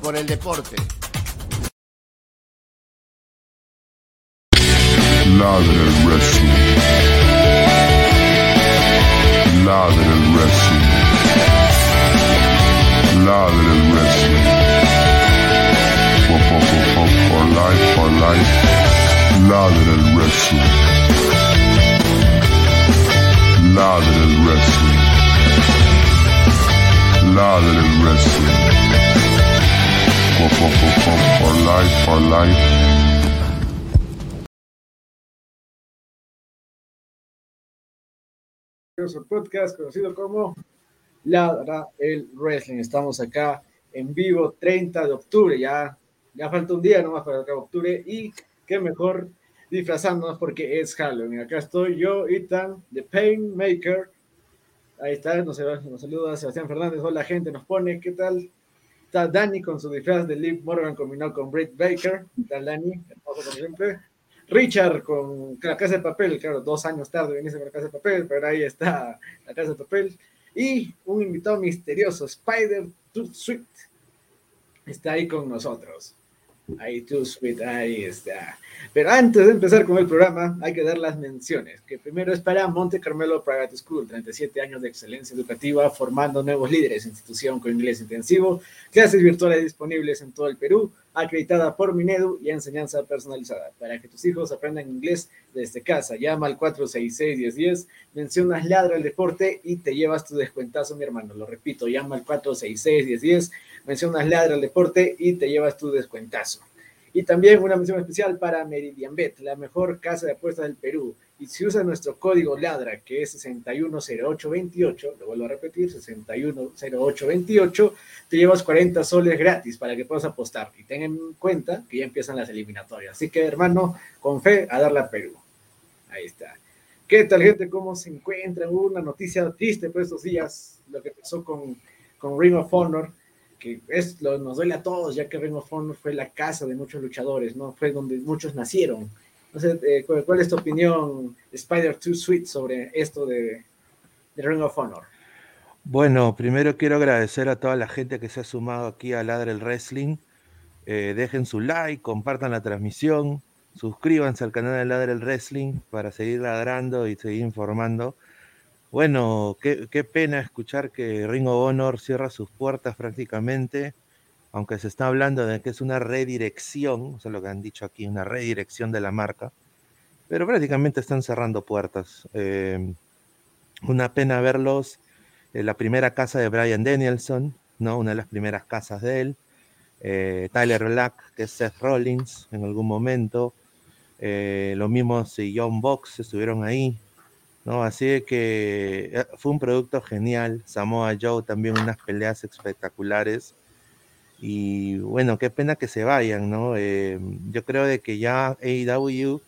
Por el deporte. Su podcast conocido como Ladra el Wrestling. Estamos acá en vivo 30 de octubre, ya, ya falta un día nomás para acabe octubre y qué mejor disfrazándonos porque es Halloween. Acá estoy yo, Ethan, The Painmaker. Ahí está, nos, nos saluda Sebastián Fernández. Hola gente, nos pone, ¿qué tal? Está Dani con su disfraz de Liv Morgan combinado con Britt Baker. ¿Qué tal Dani? Hermoso como siempre. Richard con la casa de papel, claro, dos años tarde viniste con la casa de papel, pero ahí está la casa de papel. Y un invitado misterioso, Spider Too Sweet, está ahí con nosotros. Ahí Too Sweet, ahí está. Pero antes de empezar con el programa, hay que dar las menciones, que primero es para Monte Carmelo Private School, 37 años de excelencia educativa, formando nuevos líderes, institución con inglés intensivo, clases virtuales disponibles en todo el Perú, acreditada por Minedu y enseñanza personalizada. Para que tus hijos aprendan inglés desde casa, llama al 466-1010, mencionas Ladra el Deporte y te llevas tu descuentazo, mi hermano. Lo repito, llama al 466-1010, mencionas Ladra el Deporte y te llevas tu descuentazo. Y también una mención especial para Meridian Bet, la mejor casa de apuestas del Perú. Y si usas nuestro código LADRA, que es 610828, lo vuelvo a repetir, 610828, te llevas 40 soles gratis para que puedas apostar. Y ten en cuenta que ya empiezan las eliminatorias. Así que, hermano, con fe a darle a Perú. Ahí está. ¿Qué tal, gente? ¿Cómo se encuentran? Una noticia triste por estos días, lo que pasó con, con Ring of Honor que es, lo, nos duele a todos, ya que Ring of Honor fue la casa de muchos luchadores, ¿no? Fue donde muchos nacieron. Entonces, eh, ¿cuál, ¿cuál, es tu opinión, Spider Too Sweet, sobre esto de, de, Ring of Honor? Bueno, primero quiero agradecer a toda la gente que se ha sumado aquí a Ladre el Wrestling. Eh, dejen su like, compartan la transmisión, suscríbanse al canal de Ladre el Wrestling para seguir ladrando y seguir informando. Bueno, qué, pena escuchar que Ring of Honor cierra sus puertas prácticamente, aunque se está hablando de que es una redirección, eso es lo que han dicho aquí, una redirección de la marca, pero prácticamente están cerrando puertas. Eh, una pena verlos en la primera casa de Brian Danielson, ¿no? una de las primeras casas de él, eh, Tyler Black, que es Seth Rollins en algún momento, eh, los mismos y John Box estuvieron ahí, ¿no? Así que eh, fue un producto genial. Samoa Joe también unas peleas espectaculares. Y bueno, qué pena que se vayan, ¿no? Eh, yo creo de que ya AEW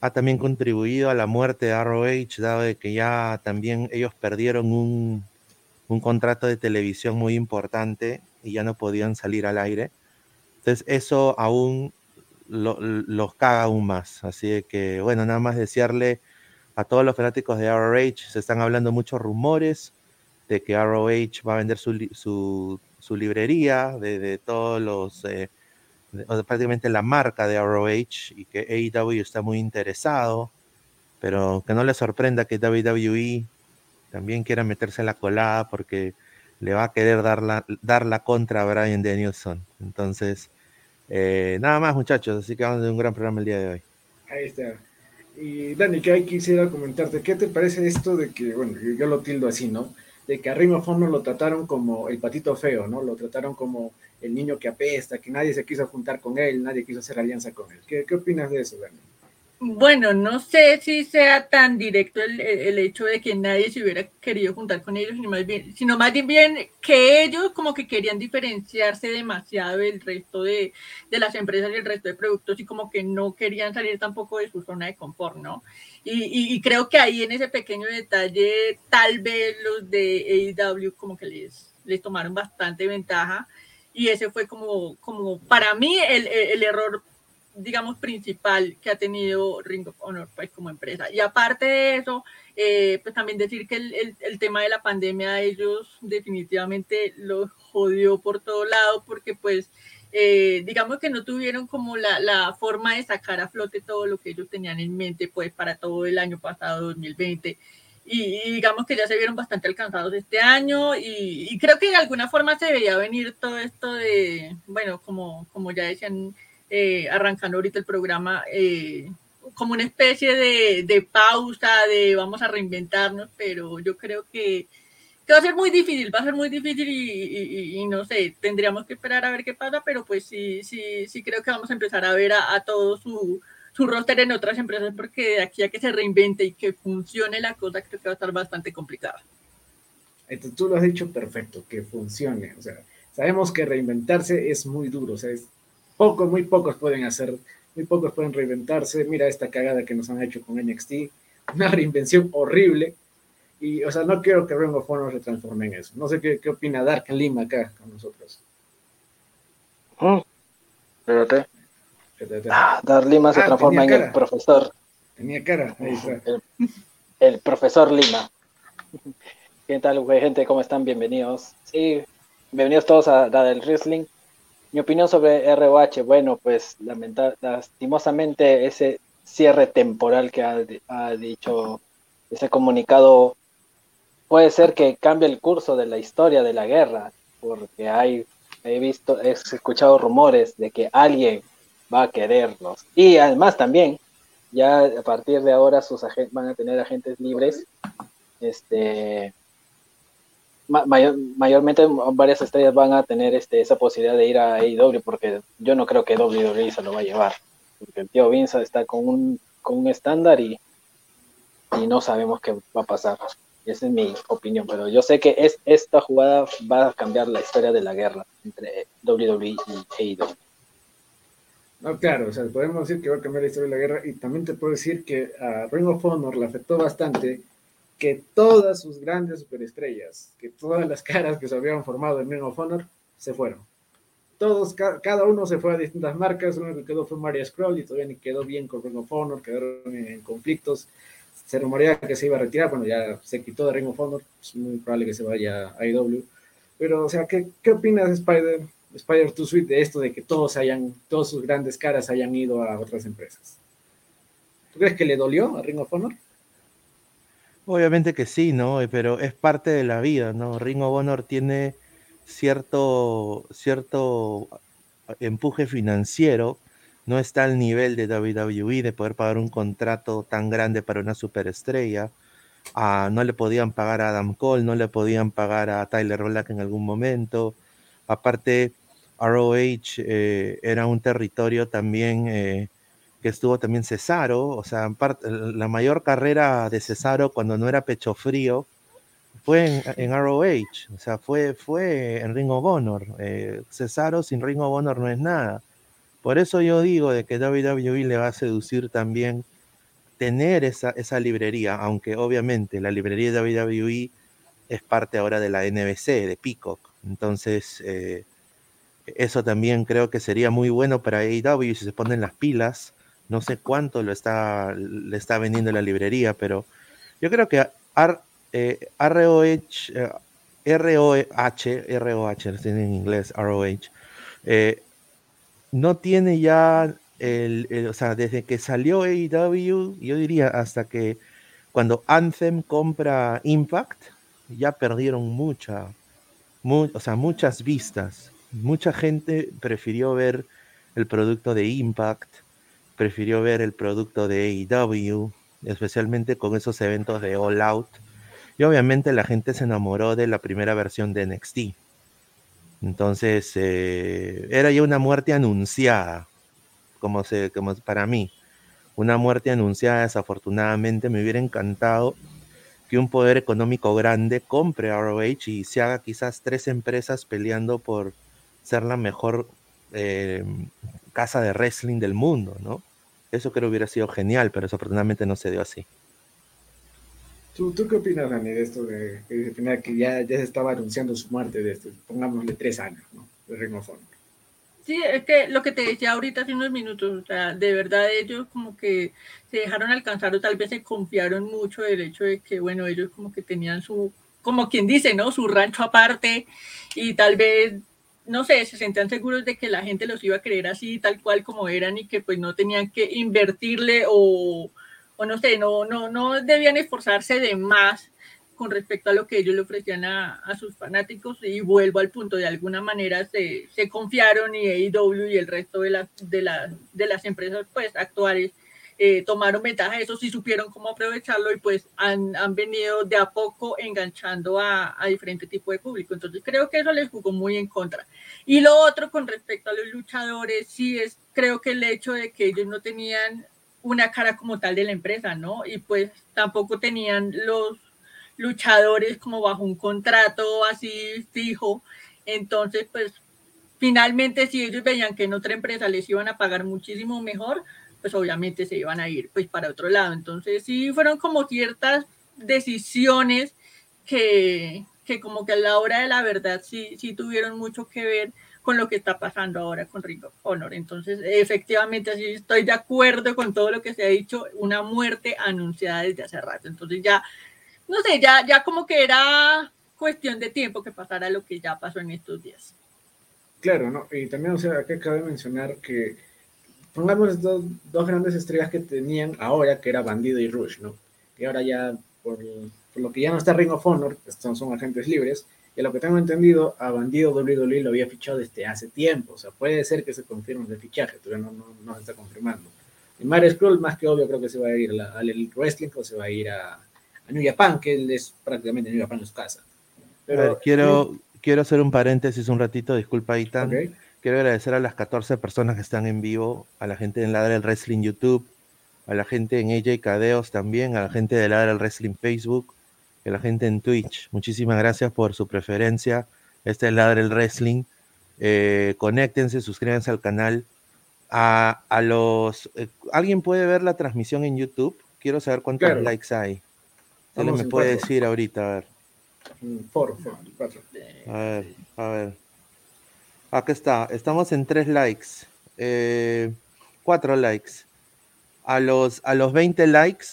ha también contribuido a la muerte de ROH, dado de que ya también ellos perdieron un, un contrato de televisión muy importante y ya no podían salir al aire. Entonces eso aún lo, los caga aún más. Así que bueno, nada más desearle a todos los fanáticos de ROH. Se están hablando muchos rumores de que ROH va a vender su, su, su librería de, de todos los, eh, prácticamente la marca de ROH y que AEW está muy interesado, pero que no le sorprenda que WWE también quiera meterse en la colada porque le va a querer dar la, dar la contra a Brian Danielson. Entonces, eh, nada más muchachos, así que vamos a un gran programa el día de hoy. Ahí está. Y Dani, que ahí quisiera comentarte, ¿qué te parece esto de que, bueno, yo- lo tildo así, ¿no? De que a Ring of Honor lo trataron como el patito feo, ¿no? Lo trataron como el niño que apesta, que nadie se quiso juntar con él, nadie quiso hacer alianza con él. ¿Qué, qué opinas de eso, Dani? Bueno, no sé si sea tan directo el, el- hecho de que nadie se hubiera querido juntar con ellos, sino más bien, sino más bien que ellos como que querían diferenciarse demasiado del resto de, de las empresas y el resto de productos y como que no querían salir tampoco de su zona de confort, ¿no? Y, y- creo que ahí en ese pequeño detalle tal vez los de AEW como que les, les tomaron bastante ventaja y ese fue como, como para mí el- el error digamos, principal que ha tenido Ring of Honor pues, como empresa. Y aparte de eso, eh, pues también decir que el, el- el tema de la pandemia a ellos definitivamente los jodió por todo lado porque pues eh, digamos que no tuvieron como la, la forma de sacar a flote todo lo que ellos tenían en mente pues para todo el año pasado 2020 y, y digamos que ya se vieron bastante alcanzados este año y, y creo que de alguna forma se veía venir todo esto de, bueno, como, como ya decían eh, arrancando ahorita el programa, eh, como una especie de, de pausa, de vamos a reinventarnos, pero yo creo que, que va a ser muy difícil, va a ser muy difícil y, y- y no sé, tendríamos que esperar a ver qué pasa, pero pues sí, sí, sí creo que vamos a empezar a ver a, a todo su, su roster en otras empresas, porque de aquí a que se reinvente y que funcione la cosa, creo que va a estar bastante complicada. Entonces, tú lo has dicho perfecto, que funcione. O sea, sabemos que reinventarse es muy duro. O sea, es poco, muy pocos pueden hacer, muy pocos pueden reinventarse. Mira esta cagada que nos han hecho con NXT, una reinvención horrible. Y, o sea, no quiero que Ring of Honor se transforme en eso. No sé qué, qué opina Dark Lima acá con nosotros. Mm. Espérate. Ah, Dar Lima se Ah, transforma en el profesor, Tenía cara, ahí está. el, el profesor Lima. ¿Qué tal, güey, gente? ¿Cómo están? Bienvenidos. Sí, bienvenidos todos a la del Wrestling. Mi opinión sobre ROH, bueno, pues lastimosamente ese cierre temporal que ha, dicho ese comunicado puede ser que cambie el curso de la historia de la guerra, porque hay, he visto, he escuchado rumores de que alguien va a quererlos. Y además también, ya a partir de ahora sus van a tener agentes libres, este mayor- mayormente varias estrellas van a tener este, esa posibilidad de ir a AEW porque yo no creo que WWE se lo va a llevar porque el tío Vince está con un con un estándar y, no sabemos qué va a pasar. Esa es mi opinión pero yo sé que es, esta jugada va a cambiar la historia de la guerra entre WWE y AEW No, claro, o sea, podemos decir que va a cambiar la historia de la guerra y también te puedo decir que a Ring of Honor le afectó bastante que todas sus grandes superestrellas, que todas las caras que se habían formado en Ring of Honor se fueron. Todos, ca- cada uno se fue a distintas marcas, uno que quedó fue Maria Scroll y todavía ni quedó bien con Ring of Honor, quedaron en, conflictos. Se rumoreaba que se iba a retirar, bueno, ya se quitó de Ring of Honor, es muy probable que se vaya a IW. Pero, o sea, ¿qué, qué opinas, Spider, Spider to Sweet, de esto de que todos hayan, todas sus grandes caras hayan ido a otras empresas? ¿Tú crees que le dolió a Ring of Honor? Obviamente que sí, ¿no? Eh, Pero es parte de la vida, ¿no? Ring of Honor tiene cierto, cierto empuje financiero, no está al nivel de WWE de poder pagar un contrato tan grande para una superestrella. Ah, no le podían pagar a Adam Cole, no le podían pagar a Tyler Black en algún momento. Aparte, ROH eh, era un territorio también eh, que estuvo también Cesaro, o sea, en parte- la mayor carrera de Cesaro cuando no era pecho frío fue en, en ROH, o sea, fue, fue en Ring of Honor. Eh, Cesaro sin Ring of Honor no es nada. Por eso yo digo de que WWE le va a seducir también tener esa, esa librería, aunque obviamente la librería de WWE es parte ahora de la NBC, de Peacock. Entonces, eh, eso también creo que sería muy bueno para AEW si se ponen las pilas. No sé cuánto lo está, le está vendiendo la librería, pero yo creo que R- eh, ROH, eh, ROH, ROH, en inglés, ROH, eh, no tiene ya el, o sea, desde que salió AEW, yo diría hasta que cuando Anthem compra Impact, ya perdieron mucha, o sea, muchas vistas. Mucha gente prefirió ver el producto de Impact, prefirió ver el producto de AEW, especialmente con esos eventos de All Out. Y obviamente la gente se enamoró de la primera versión de NXT. Entonces, eh, era ya una muerte anunciada, como, se, como para mí. Una muerte anunciada, desafortunadamente, me hubiera encantado que un poder económico grande compre ROH y se haga quizás tres empresas peleando por ser la mejor eh, casa de wrestling del mundo, ¿no? Eso creo hubiera sido genial, pero desafortunadamente no se dio así. ¿Tú, qué opinas, Dani, de esto de, que ya, ya se estaba anunciando su muerte de esto, pongámosle tres años, ¿no? De Ring of Honor. Sí, es que lo que te decía ahorita hace unos minutos, o sea, de verdad ellos como que se dejaron alcanzar o tal vez se confiaron mucho del hecho de que, bueno, ellos como que tenían su, como quien dice, ¿no? Su rancho aparte y tal vez, no sé, se sentían seguros de que la gente los iba a creer así, tal cual como eran y que pues no tenían que invertirle o, o no sé, no, no, no debían esforzarse de más con respecto a lo que ellos le ofrecían a, sus fanáticos y vuelvo al punto, de alguna manera se, se confiaron y AEW y el resto de, las de, de las empresas pues actuales eh, tomaron ventaja de eso, sí supieron cómo aprovecharlo y pues han, han venido de a poco enganchando a, a diferente tipo de público. Entonces creo que eso les jugó muy en contra. Y lo otro con respecto a los luchadores, sí es, creo que el hecho de que ellos no tenían una cara como tal de la empresa, ¿no? Y pues tampoco tenían los luchadores como bajo un contrato así fijo. Entonces, pues finalmente si ellos veían que en otra empresa les iban a pagar muchísimo mejor, pues obviamente se iban a ir pues para otro lado. Entonces sí fueron como ciertas decisiones que, que como que a la hora de la verdad sí, sí tuvieron mucho que ver con lo que está pasando ahora con Ring of Honor. Entonces, efectivamente, así estoy de acuerdo con todo lo que se ha dicho, una muerte anunciada desde hace rato. Entonces ya no sé, ya, ya como que era cuestión de tiempo que pasara lo que ya pasó en estos días. Claro, ¿no? Y también, o sea, acá cabe mencionar que pongamos dos, dos grandes estrellas que tenían ahora, que era Bandido y Rush, ¿no? Y ahora ya, por, lo que ya no está Ring of Honor, son, son agentes libres, y a lo que tengo entendido, a Bandido WWE lo había fichado desde hace tiempo, o sea, puede ser que se confirme el fichaje, todavía no, no, no se está confirmando. Y Mario Scroll, más que obvio, creo que se va a ir al wrestling o se va a ir a, a New Japan, que él es prácticamente New Japan en su casa. Pero, quiero, quiero hacer un paréntesis un ratito, disculpa Itan. Quiero agradecer a las 14 personas que están en vivo, a la gente en Ladra del Wrestling YouTube, a la gente en AJ Cadeos también, a la gente de Ladra del Wrestling Facebook, a la gente en Twitch. Muchísimas gracias por su preferencia. Este es Ladra del Wrestling. Eh, conéctense, suscríbanse al canal. A, a los. Eh, ¿Alguien puede ver la transmisión en YouTube? Quiero saber cuántos likes hay. ¿Qué me puede decir ahorita? A ver. Por, A ver, a ver. Acá está. Estamos en tres likes. Eh, cuatro likes. A los, a los 20 likes,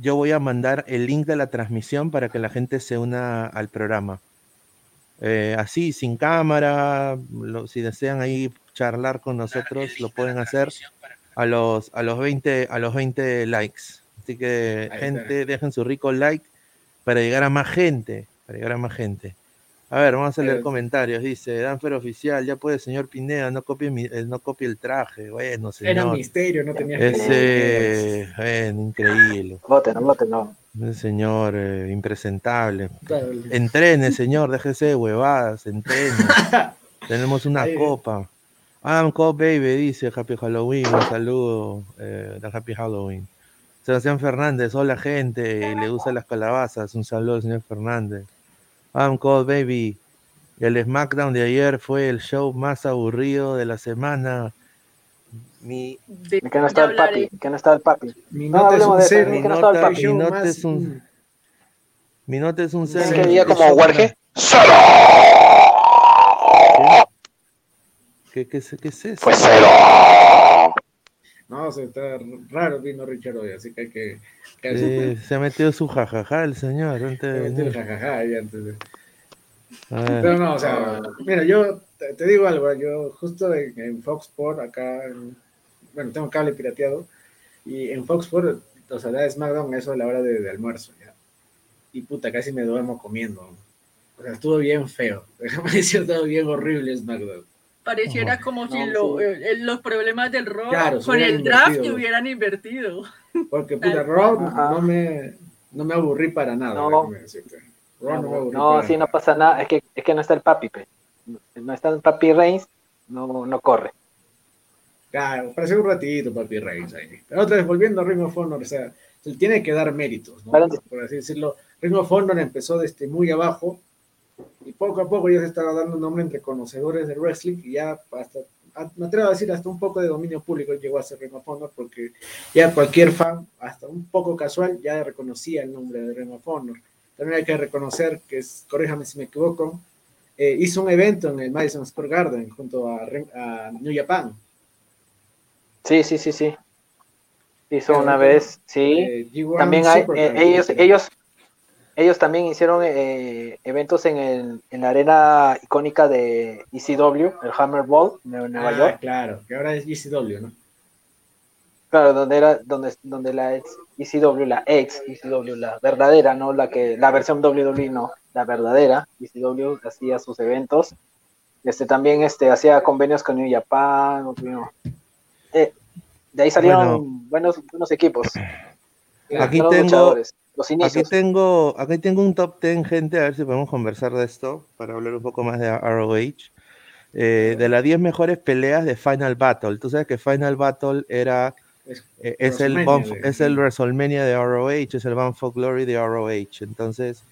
yo voy a mandar el link de la transmisión para que la gente se una al programa. Eh, así, sin cámara, si desean ahí charlar con nosotros, lo pueden hacer a los, a los, 20, a los 20 likes. Así que, gente, dejen su rico like para llegar a más gente. Para llegar a más gente. A ver, vamos a leer comentarios. Dice, Danfer Oficial, ya puede, señor Pineda, no copie, mi, eh, no copie el traje. Bueno, señor. Era misterio, no tenía Ese, bueno, increíble. Vote, no, vote, no. Ese señor eh, impresentable. Entrene, señor, déjese de huevadas, entrene. Tenemos una copa. I'm Cop Baby dice Happy Halloween, un saludo eh, de Happy Halloween. Sebastián Fernández, hola gente, le gusta las calabazas, un saludo señor Fernández. I'm cold baby. El SmackDown de ayer fue el show más aburrido de la semana. Mi... que no está el papi, que no está el papi. Mi nota es un cero. Mi nota, mi nota es un... Mi nota es un cero. ¿Qué día como Warge? ¿Qué, qué, qué, qué es eso? Pues cero. No, se está raro vino Richard hoy, así que hay que... se ha metido su jajaja el señor antes de jajaja antes A ver, Pero no, o sea, mira, yo te, te digo algo, yo justo en, en Fox Sport, acá, en- bueno, tengo cable pirateado, y en Fox Sport, o sea, da SmackDown eso a la hora de, de almuerzo, ¿ya? Y puta, casi me duermo comiendo. O sea, estuvo bien feo. Déjame decir, estuvo bien horrible SmackDown. Pareciera como si No, lo- eh, los problemas del Raw Claro, con el draft invertido. hubieran invertido. Porque, puta, Ajá. no me, no me aburrí para nada, No. Raw no, me aburrí No, para sí, no nada. pasa nada. Es que, es que no está el papi, pe. No está el papi Reigns, no, no corre. Claro, pareció un ratito, papi Reigns ahí. Pero otra vez, volviendo a Ring of Honor, o sea, se tiene que dar méritos, ¿no? Por así decirlo. Ring of Honor empezó desde muy abajo y poco a poco ya se estaba dando un nombre entre conocedores del wrestling y ya hasta, a- me atrevo a decir, hasta un poco de dominio público llegó a ser Ring of Honor porque ya cualquier fan, hasta un poco casual, ya reconocía el nombre de Ring of Honor. También hay que reconocer que, es, corríjame si me equivoco, eh, hizo un evento en el Madison Square Garden junto a, New Japan. Sí, sí, sí, sí. Hizo Claro, una vez, sí. Eh, G1 también hay, eh, ellos, ellos, ellos también hicieron eh, eventos en, el, en la arena icónica de ECW, el Hammer Ball de Nueva Ah, York. claro, que ahora es GCW, ¿no? Claro, donde era, donde, donde la ex ECW, la ex ECW, la verdadera, no la que, la versión WWE, no, la verdadera ECW hacía sus eventos. Este también este hacía convenios con New Japan, ¿no? Eh, de ahí salieron buenos, buenos equipos. Aquí tengo- luchadores, los Aquí tengo, aquí tengo un top 10, gente, a ver si podemos conversar de esto, para hablar un poco más de ROH. Eh, de las 10 mejores peleas de Final Battle. Tú sabes que Final Battle era, Es, eh, es, el, WrestleMania Bound- de- es el WrestleMania de ROH, es el Bound for Glory de ROH. Entonces,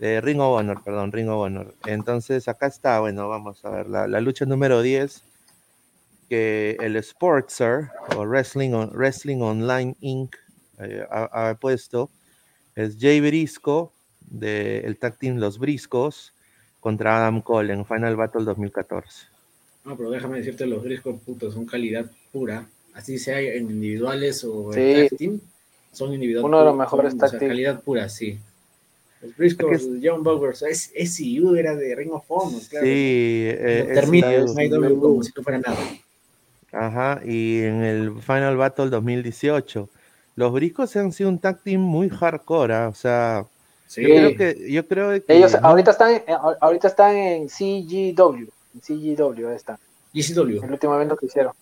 Ring of Honor, perdón, Ring of Honor. Entonces, acá está, bueno, vamos a ver, la, la lucha número 10, que el Sportser, o Wrestling, on- Wrestling Online Inc., eh, ha, ha puesto, es Jay Brisco, del tag team Los Briscos, contra Adam Cole en Final Battle 2014. No, pero déjame decirte, los Briscoe putos son calidad pura. Así sea en individuales o Sí. en tag team, son individuales. Uno de los mejores tag team. calidad pura, sí. Los Briscoe, Es John Bowers, es SU era de Ring of Honor, claro. Sí, eh, es- termina es- en IW como si no fuera nada. Ajá, y en el Final Battle 2018. Los Briscos han sido un tag team muy hardcore, ¿ah? o sea, Sí, yo creo que, yo creo que Ellos no- ahorita están, en- ahorita están en CGW, en CGW ahí está, GCW. el último evento que hicieron.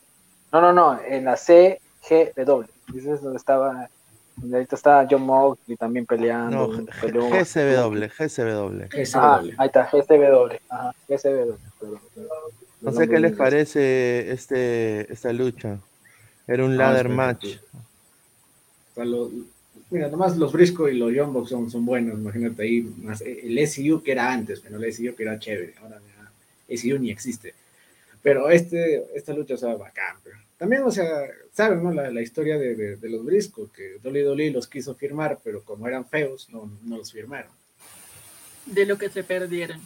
No, no, no, en la CGW, ese es donde estaba, donde ahorita está John Moxley también peleando. no, peleó- GSW, GSW. Ah, GCW. ahí está, GSW, ajá. No sé qué les parece este, esta lucha. Era un Ah, ladder espera, match. sí. Sea, lo- mira, nomás los Briscoe y los Bucks son, son buenos, imagínate ahí, más el SU que era antes, pero el SU que era chévere, ahora ya SU ni existe. Pero este, esta lucha, o sea, bacán. pero También, o sea, saben, ¿no? La, la historia de, de- de los Briscoe, que WWE los quiso firmar, pero como eran feos, no, no los firmaron. de lo que se perdieron.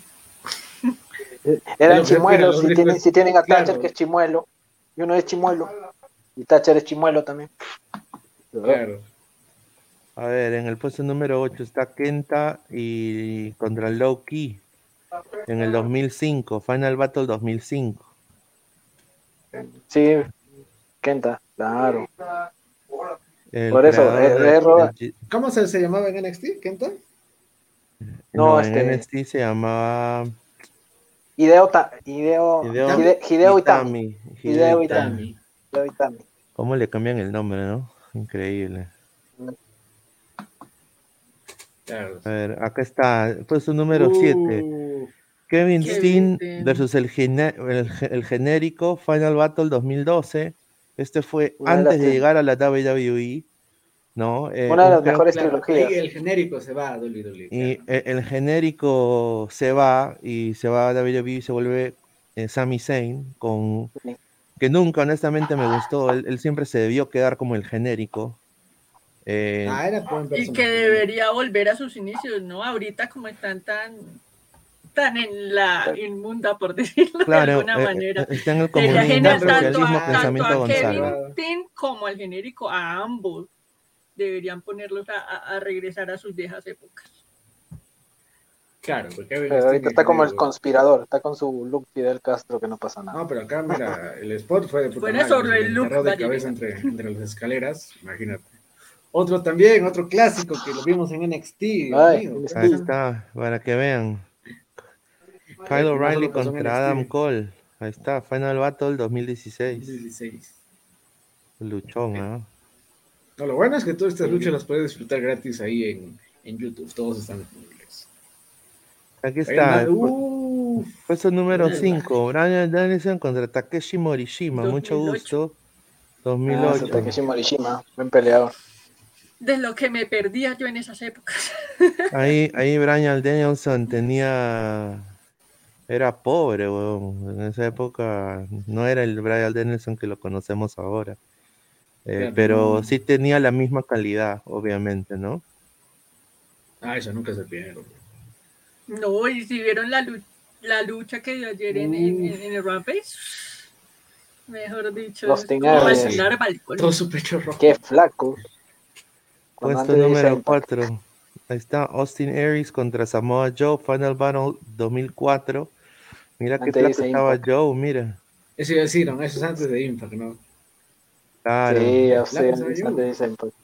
Eran chimuelos, si tienen, si tienen a claro. Thatcher que es chimuelo, y uno es chimuelo, y Thatcher es chimuelo también. Claro. A ver, en el puesto número 8 está Kenta y contra Low Key en el 2005, Final Battle 2005. Sí, Kenta, claro. El Por eso, eh, eh, Roba- ¿Cómo se, se llamaba en NXT? ¿Kenta? No, no, este- en NXT se llamaba Hideo, Ta- Hideo, Hideo, Hide- Hideo Itami. Itami. Hideo Itami. Itami. Hideo Itami. ¿Cómo le cambian el nombre, no? Increíble. A ver, acá está, puesto número 7. Uh, Kevin Kevin Steen versus el, gene- el, ge- el genérico Final Battle 2012. Este fue Una antes de llegar a la WWE, ¿no? Eh, Una de las mejores claro, trilogías. el genérico se va a WWE. Y claro. e- el genérico se va y se va a WWE y se vuelve eh, Sami Zayn, con, Sí. Que nunca honestamente me gustó. Él, él siempre se debió quedar como el genérico. Eh, Ah, era Y que debería volver a sus inicios, ¿no? Ahorita como están tan tan en la inmunda, por decirlo de alguna eh, manera. eh, está en el comunismo, el tanto a, tanto pensamiento a Gonzalo. Kevin como al genérico, a ambos. Deberían ponerlos a, a- a regresar a sus viejas épocas. Claro, porque Kevin Pero Steen ahorita está como el conspirador, está con su look Fidel Castro que no pasa nada. No, pero acá, mira, el spot fue de puta madre, sobre se el look, de cabeza entre, entre las escaleras, imagínate. Otro también, otro clásico que lo vimos en NXT. Ay. Ahí está, para que vean. Kyle O'Reilly contra. Adam Cole. Ahí está, Final Battle 2016. 16. Luchón. No, lo bueno es que todas estas luchas las puedes disfrutar gratis ahí en, en YouTube, todos están disponibles. Aquí está. Uf, Puesto número Mierda. 5, Brian Danielson contra Takeshi Morishima. Mucho 2008. gusto. Ah, 2008. Takeshi Morishima, buen peleador. De lo que me perdía yo en esas épocas. Ahí, ahí Brian Danielson tenía. Era pobre, weón. En esa época no era el Brian Danielson que lo conocemos ahora. Eh, pero sí tenía la misma calidad, obviamente, ¿no? Ah, eso nunca se pierde. No, y si vieron la, lu- la lucha que dio ayer en, en- en- en el Rampage, mejor dicho, Los balcón. Todo su pecho rojo. Qué flaco. Puesto número irse- 4. Ahí está Austin Aries contra Samoa Joe, Final Battle 2004. Mira qué flaco estaba Impact. Joe, mira. Eso iba a decir, ¿no? Eso es antes de Impact, ¿no? Claro. Sí, ya estaba yo. antes de Impact.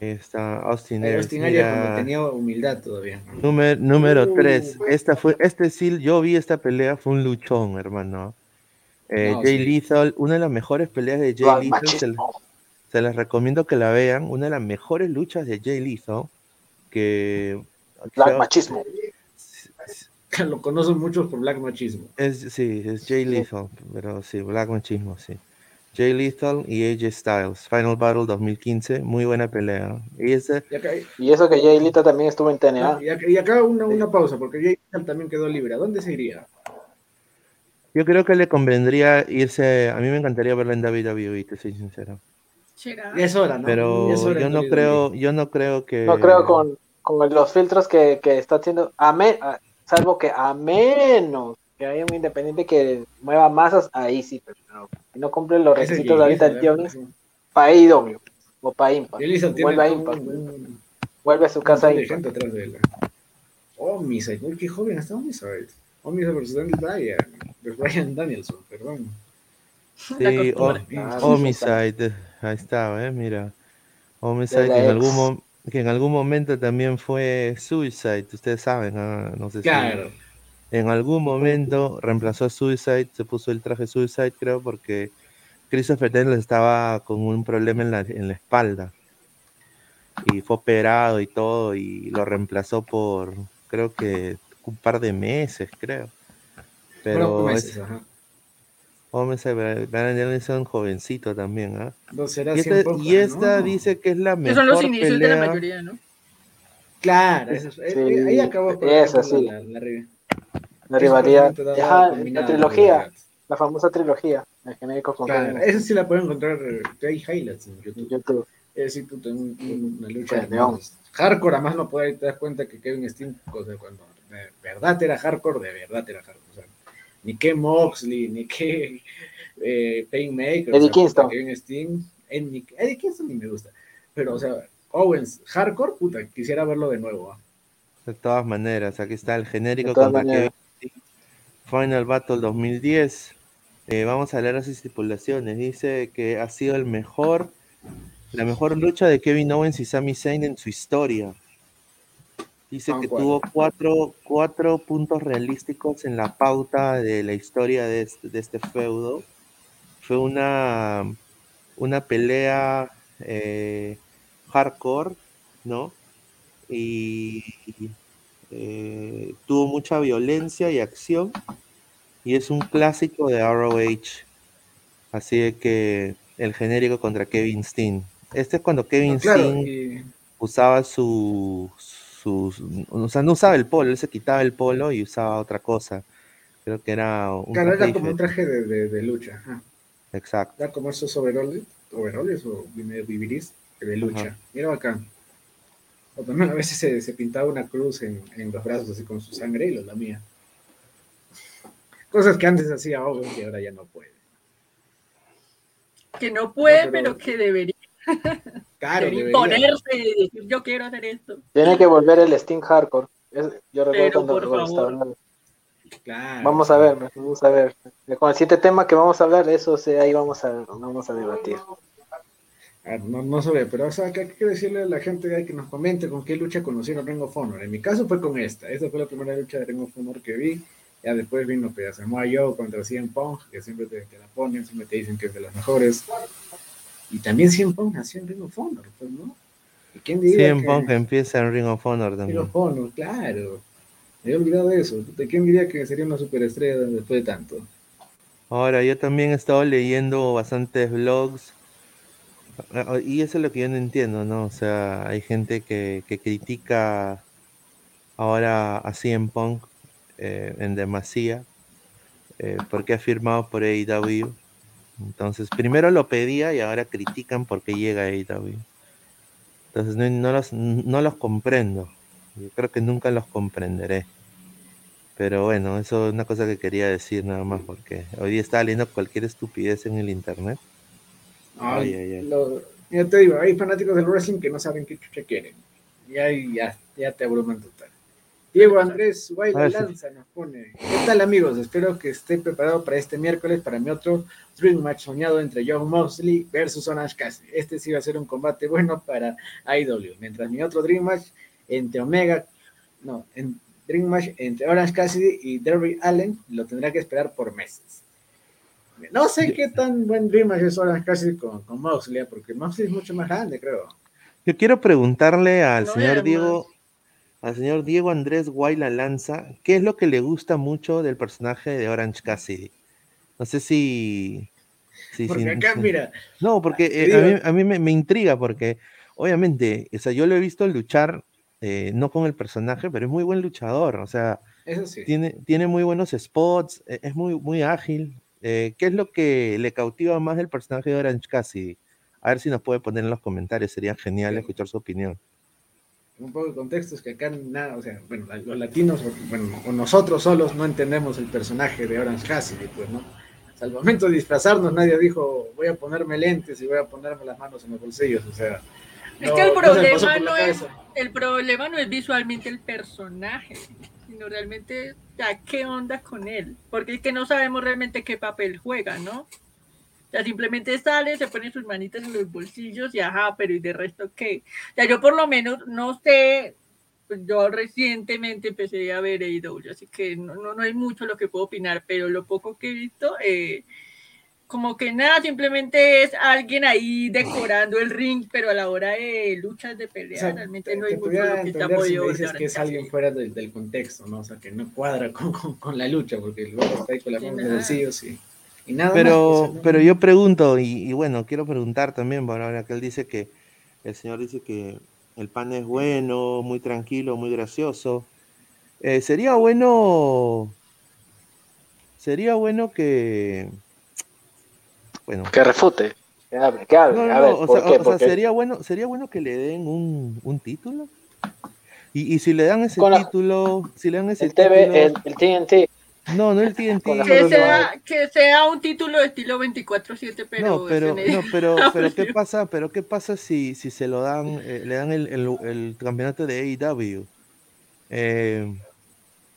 Está Austin Aries. Austin Aries mira. cuando tenía humildad todavía. Número, número Uh. 3. Esta fue, este sí, yo vi esta pelea, fue un luchón, hermano. Eh, No, Jay sí. Lethal, una de las mejores peleas de Jay Black Lethal, se, se las recomiendo que la vean. Una de las mejores luchas de Jay Lethal, que Black se- machismo. Lo conocen muchos por Black Machismo. es, sí, es Jay Lethal, pero sí, Black Machismo, sí. Jay Lethal y AJ Styles, Final Battle 2015, muy buena pelea. Y ese, Y acá, Y eso que Jay Lita también estuvo en TNA. y acá, y acá una, una pausa, porque Jay Lethal también quedó libre. ¿A dónde se iría? yo creo que le convendría irse, a mí me encantaría verla en WWE, te soy sincero. Es hora, ¿no? Pero Ya es hora yo no WWE. creo, yo no creo que. No creo con, con los filtros que, que está haciendo, a me- a- salvo que a menos que haya un independiente que mueva masas, ahí sí, pero no, si no cumple los requisitos Jay ahorita el tío ¿eh? para IW o para Impact. Tiene Vuelve a todo Impact, un- un- vuelve a su casa de Impact. gente atrás de uy, qué joven está Homicide. Homicide versus Daniel Bryan, de Bryan Danielson, perdón. Sí, costumbre. o- Ah, Homicide, ahí está, ¿eh? mira. Homicide De que en, algún que en algún momento también fue Suicide, ustedes saben, ah, no sé si. En algún momento reemplazó a Suicide, se puso el traje Suicide, creo, porque Christopher Daniels estaba con un problema en la, en la espalda. Y fue operado y todo, y lo reemplazó por, creo que un par de meses, creo. Pero Fueron es, meses, ajá. Homicide, Brian Danielson jovencito también, ¿ah? Y esta, Punk, y esta ¿no? dice que es la mejor son los inicios de la mayoría, ¿no? Claro, eso, es- eh, Sí, eh, ahí acabó ejemplo, sí. la, la, la- La rivalidad, ajá, la trilogía, la famosa trilogía, el genérico con Claro, esa sí la pueden encontrar, hay highlights en en YouTube. YouTube. Es decir, puta, un- un- una lucha Pues, hardcore, además no puedes te das cuenta que Kevin Steen, o sea, cuando de verdad era hardcore, de verdad era hardcore. O sea, ni que Moxley, ni que eh, Painmaker, Eddie o sea, Kingston. Kevin Steen, Eddie, Eddie Kingston ni me gusta. Pero, o sea, Owens, hardcore, puta, quisiera verlo de nuevo. ¿ah? De todas maneras, aquí está el genérico contra maneras. Kevin. Final Battle 2010. Eh, vamos a leer las estipulaciones. Dice que ha sido el mejor, la mejor lucha de Kevin Owens y Sami Zayn en su historia. Dice que tuvo cuatro, cuatro puntos realísticos en la pauta de la historia de este, de este feudo. Fue una, una pelea eh, hardcore, ¿no? Y eh, tuvo mucha violencia y acción. Y es un clásico de ROH. Así que el genérico contra Kevin Steen. Este es cuando Kevin No, claro, Steen y- usaba su, su, O sea, no usaba el polo, él se quitaba el polo y usaba otra cosa. Creo que era un claro, traje era como un diferente. traje de, de, de lucha. ajá. Exacto. Era como esos overoles, overoles o vivirís de lucha. Ajá. Mira bacán. O también a veces se, se pintaba una cruz en, en los brazos así con su sangre y lo lamía. Cosas que antes hacía Owen y ahora ya no puede. Que no puede, No, pero- pero que debería Claro, debería imponerse y decir yo quiero hacer esto. Tiene que volver el Steam Hardcore. Es- yo recuerdo Pero, cuando, por cuando estaba favor. hablando. Claro. Vamos a ver, vamos a ver. Con el siguiente tema que vamos a hablar, eso sí, ahí vamos a, vamos a debatir. Ah, No, no sobre, pero o sea, que hay que decirle a la gente que nos comente con qué lucha conocieron Ring of Honor. En mi caso fue con esta. Esta fue la primera lucha de Ring of Honor que vi. Ya después vino pues, Samoa Joe contra CM Punk, que siempre te, te la ponen, siempre te dicen que es de las mejores. Y también CM Punk nació en Ring of Honor, pues, ¿no? ¿Y quién diría CM que- Punk empieza en Ring of Honor Ring también. of Honor, claro. Me había olvidado de eso. ¿De quién diría que sería una superestrella después de tanto? Ahora, yo también he estado leyendo bastantes blogs y eso es lo que yo no entiendo, ¿no? O sea, hay gente que, que critica ahora a CM Punk eh, en demasía eh, porque ha firmado por AEW. Entonces, primero lo pedía y ahora critican porque llega a AEW. Entonces, no, no los, no los comprendo. Yo creo que nunca los comprenderé. Pero bueno, eso es una cosa que quería decir nada más porque hoy día estaba leyendo cualquier estupidez en el internet. Ay, ay, ay. Lo- ya te digo, hay fanáticos del wrestling que no saben qué chucha quieren. Y ahí ya, ya te abruman total. Diego Andrés Guayla. Lanza nos pone. ¿Qué tal amigos? Espero que esté preparado para este miércoles para mi otro Dream Match soñado entre John Moxley versus Orange Cassidy. Este sí va a ser un combate bueno para IW. Mientras mi otro Dream Match entre Omega, no, en Dream Match entre Orange Cassidy y Derby Allen lo tendrá que esperar por meses. No sé qué tan buen Dream Match es Orange Cassidy con, con Moxley, porque Moxley es mucho más grande, creo. Yo quiero preguntarle al No, señor Diego, al señor Diego Andrés Guayla Lanza, ¿qué es lo que le gusta mucho del personaje de Orange Cassidy? No sé si... si- Porque si- acá, si- mira, No, porque eh, a mí, a mí me, me intriga porque obviamente, o sea, yo lo he visto luchar, eh, no con el personaje, pero es muy buen luchador, o sea, eso sí. tiene, tiene muy buenos spots, e- es muy, muy ágil. Eh, ¿Qué es lo que le cautiva más del personaje de Orange Cassidy? A ver si nos puede poner en los comentarios, sería genial Sí. escuchar su opinión. un poco de contexto es que acá nada, o sea, bueno, los latinos, o- bueno, o nosotros solos no entendemos el personaje de Orange Cassidy, pues, ¿no? Hasta el momento de disfrazarnos nadie dijo, voy a ponerme lentes y voy a ponerme las manos en los bolsillos, o sea. Es no- que el no problema la no es, el problema no es visualmente el personaje, sino realmente ya qué onda con él, porque es que no sabemos realmente qué papel juega, ¿no? O sea, simplemente sale, se pone sus manitas en los bolsillos y ajá, pero ¿y de resto qué? O sea, yo por lo menos no sé, pues yo recientemente empecé a ver AEW, así que no, no, no hay mucho lo que puedo opinar, pero lo poco que he visto, eh, como que nada, simplemente es alguien ahí decorando el ring, pero a la hora de luchas de O pelea, sea, realmente te, no hay mucho lo que te entender si dices que es en alguien fuera del, del contexto, ¿no? O sea, que no cuadra con, con, con la lucha, porque luego está ahí con en los nada. bolsillos y, y nada más, Pero, o sea, no- pero yo pregunto, y, y bueno, quiero preguntar también, bueno, ahora que él dice que, el señor dice que el pan es bueno, muy tranquilo, muy gracioso. Eh, sería bueno, sería bueno que, bueno, Que refute, que hable, que hable. no, no, a ver, o ¿por sea, qué? o- sea, sería bueno, sería bueno que le den un, un título. Y, y si le dan ese Con la- título, si le dan ese el TV, título, el, el TNT, no, no el TNT, la- Que no, sea, que sea un título de estilo 24-7, pero, no, pero, no, pero, pero ¿qué pasa? Pero qué pasa si, si se lo dan, eh, le dan el, el- el campeonato de AEW? Eh,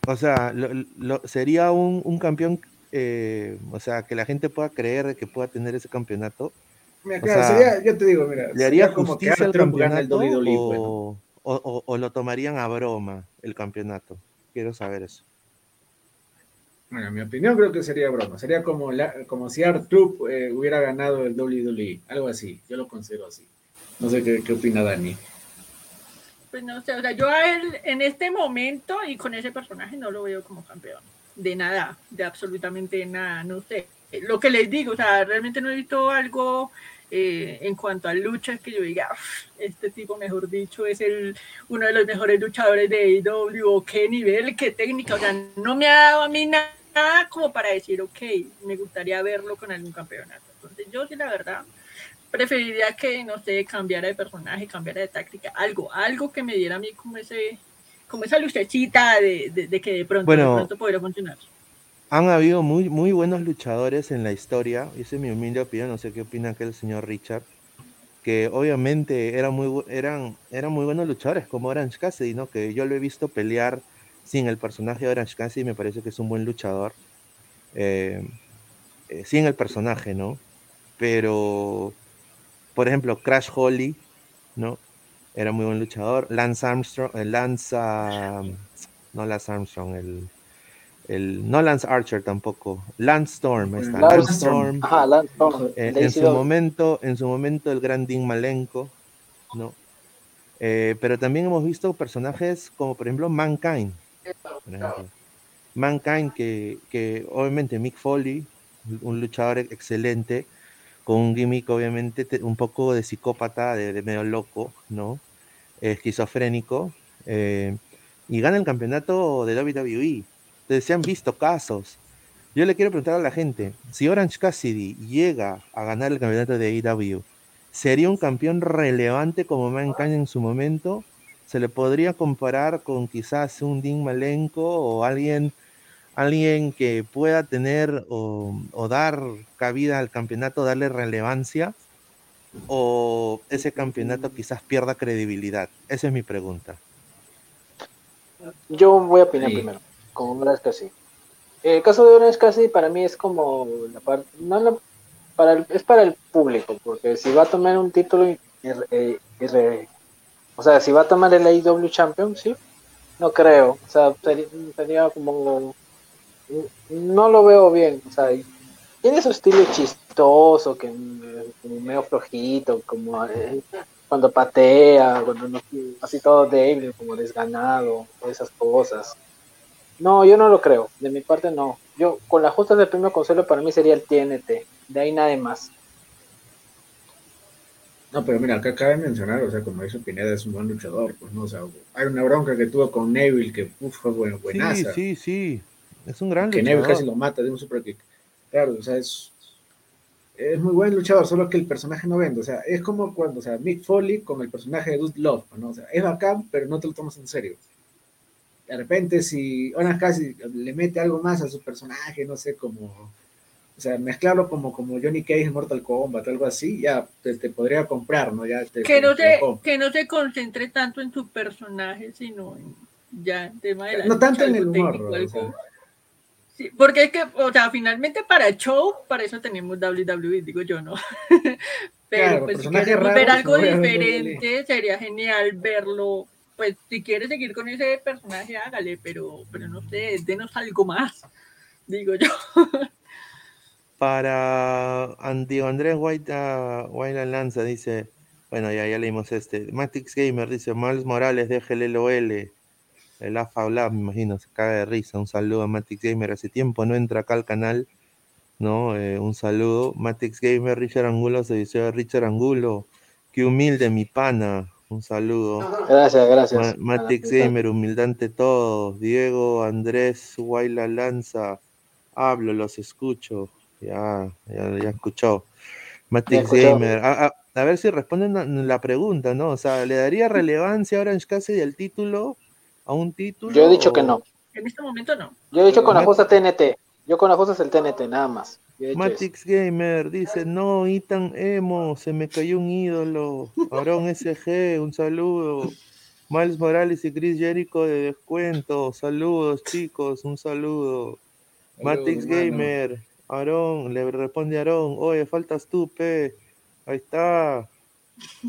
o sea, lo- lo- sería un, un campeón, eh, o sea, que la gente pueda creer de que pueda tener ese campeonato. Mira, o sea, sería, yo te digo, mira, ¿Le haría como justicia al el campeonato WWE, pues, ¿no? o, o- o- o lo tomarían a broma el campeonato? Quiero saber eso. Bueno, en mi opinión creo que sería broma. Sería como, la, como si Artup hubiera ganado el WWE. Algo así. Yo lo considero así. No sé qué, qué opina Dani. Pues no sé, o sea, yo a él en este momento y con ese personaje no lo veo como campeón. De nada, de absolutamente nada, no sé. Lo que les digo, o sea, realmente no he visto algo eh, en cuanto a luchas que yo diga, "Uf, este tipo, mejor dicho, es el uno de los mejores luchadores de AEW, qué nivel, qué técnica, o sea, no me ha dado a mí nada como para decir, ok, me gustaría verlo con algún campeonato. Entonces, yo sí, la verdad, preferiría que, no sé, cambiara de personaje, cambiara de táctica, algo, algo que me diera a mí como ese, como esa lucecita de, de, de que de pronto, Bueno. de pronto podría funcionar. Han habido muy, muy buenos luchadores en la historia, y esa es mi humilde opinión, no sé qué opina que el señor Richard. que obviamente eran muy, eran, eran muy buenos luchadores, como Orange Cassidy, ¿no? Que yo lo he visto pelear sin el personaje de Orange Cassidy, me parece que es un buen luchador. eh, eh, sin el personaje, ¿no? Pero, por ejemplo, Crash Holly, ¿no? Era muy buen luchador. Lance Armstrong, eh, Lance, ah, no Lance Armstrong, el, el, no Lance Archer tampoco. Lance Storm, ahí está. Lance Lance Storm. Ajá, Lance Storm, Eh, en su momento, en su momento el gran Dean Malenko, ¿no? Eh, pero también hemos visto personajes como por ejemplo Mankind. por ejemplo. Mankind que, que obviamente Mick Foley, un luchador excelente, con un gimmick obviamente te- un poco de psicópata, de, de medio loco, ¿no? Esquizofrénico, eh, y gana el campeonato de WWE. Entonces se han visto casos. Yo le quiero preguntar a la gente, si Orange Cassidy llega a ganar el campeonato de AEW, ¿sería un campeón relevante como Mankind en su momento? ¿Se le podría comparar con quizás un Dean Malenko o alguien, alguien que pueda tener o, o dar cabida al campeonato, darle relevancia? ¿O ese campeonato quizás pierda credibilidad? Esa es mi pregunta. Yo voy a opinar Sí. primero, con Orange Cassidy. El caso de Orange Cassidy para mí es como la parte, no la- para el- es para el público, porque si va a tomar un título, y- y- o sea, si va a tomar el AEW Championship, no creo, o sea, sería, sería como, no lo veo bien, o sea, tiene su estilo chistoso, que como medio flojito, como eh, cuando patea, cuando no- así todo débil, como desganado, esas cosas. No, yo no lo creo. De mi parte, no. Yo, con la justa del premio consuelo, para mí sería el TNT. De ahí nada más. No, pero mira, acá cabe mencionar, o sea, como dice Pineda, es un buen luchador, pues no, o sea, hay una bronca que tuvo con Neville que uf, fue buen, Sí, buenaza, sí, sí. Es un gran que Neville luchador. casi lo mata de un super kick. Claro, o sea, es, es muy buen luchador, solo que el personaje no vende, o sea, es como cuando, o sea, Mick Foley con el personaje de Dude Love, ¿no? O sea, es bacán, pero no te lo tomas en serio. De repente, si Orange casi le mete algo más a su personaje, no sé, como, o sea, mezclarlo como, como Johnny Cage en Mortal Kombat, algo así, ya te, te podría comprar, ¿no? Ya te, Que no, te que no se concentre tanto en su personaje, sino en ya en tema de la No tanto en el humor, técnico, o algo- sea. Sí, porque es que, o sea, finalmente para show, para eso tenemos WWE, digo yo, ¿no? Pero Claro, pues si ver algo diferente, sería genial verlo. Pues si quiere seguir con ese personaje, hágale, pero, pero no sé, denos algo más, digo yo. Para Antio Andrés White, ah, White Lanza dice, bueno, ya, ya leímos este. Matix Gamer dice, Miles Morales, déjele el OL. El AFA Lab, me imagino, se caga de risa. Un saludo a Matix Gamer. Hace tiempo no entra acá al canal, ¿no? Eh, un saludo. Matix Gamer, Richard Angulo, se dice Richard Angulo. Qué humilde mi pana. Un saludo. Gracias, gracias. Ma- Matix Gamer, humildad ante todos. Diego, Andrés, Guayla Lanza. Hablo, los escucho. Ya, ya, ya escuchó. Matix. Gamer. A, a- a ver si responden la pregunta, ¿no? O sea, ¿le daría relevancia a Orange Cassidy al título? ¿A un título? Yo he dicho que no. En este momento no. Yo he dicho con la justa TNT. Yo con la justa es el TNT, nada más. Matix Gamer dice, no, Itan Emo, se me cayó un ídolo. Aarón SG, un saludo. Miles Morales y Chris Jericho de descuento. Saludos, chicos, un saludo. Matix hermano. Gamer, Aarón, le responde Aarón, oye, faltas tú, pe. Ahí está.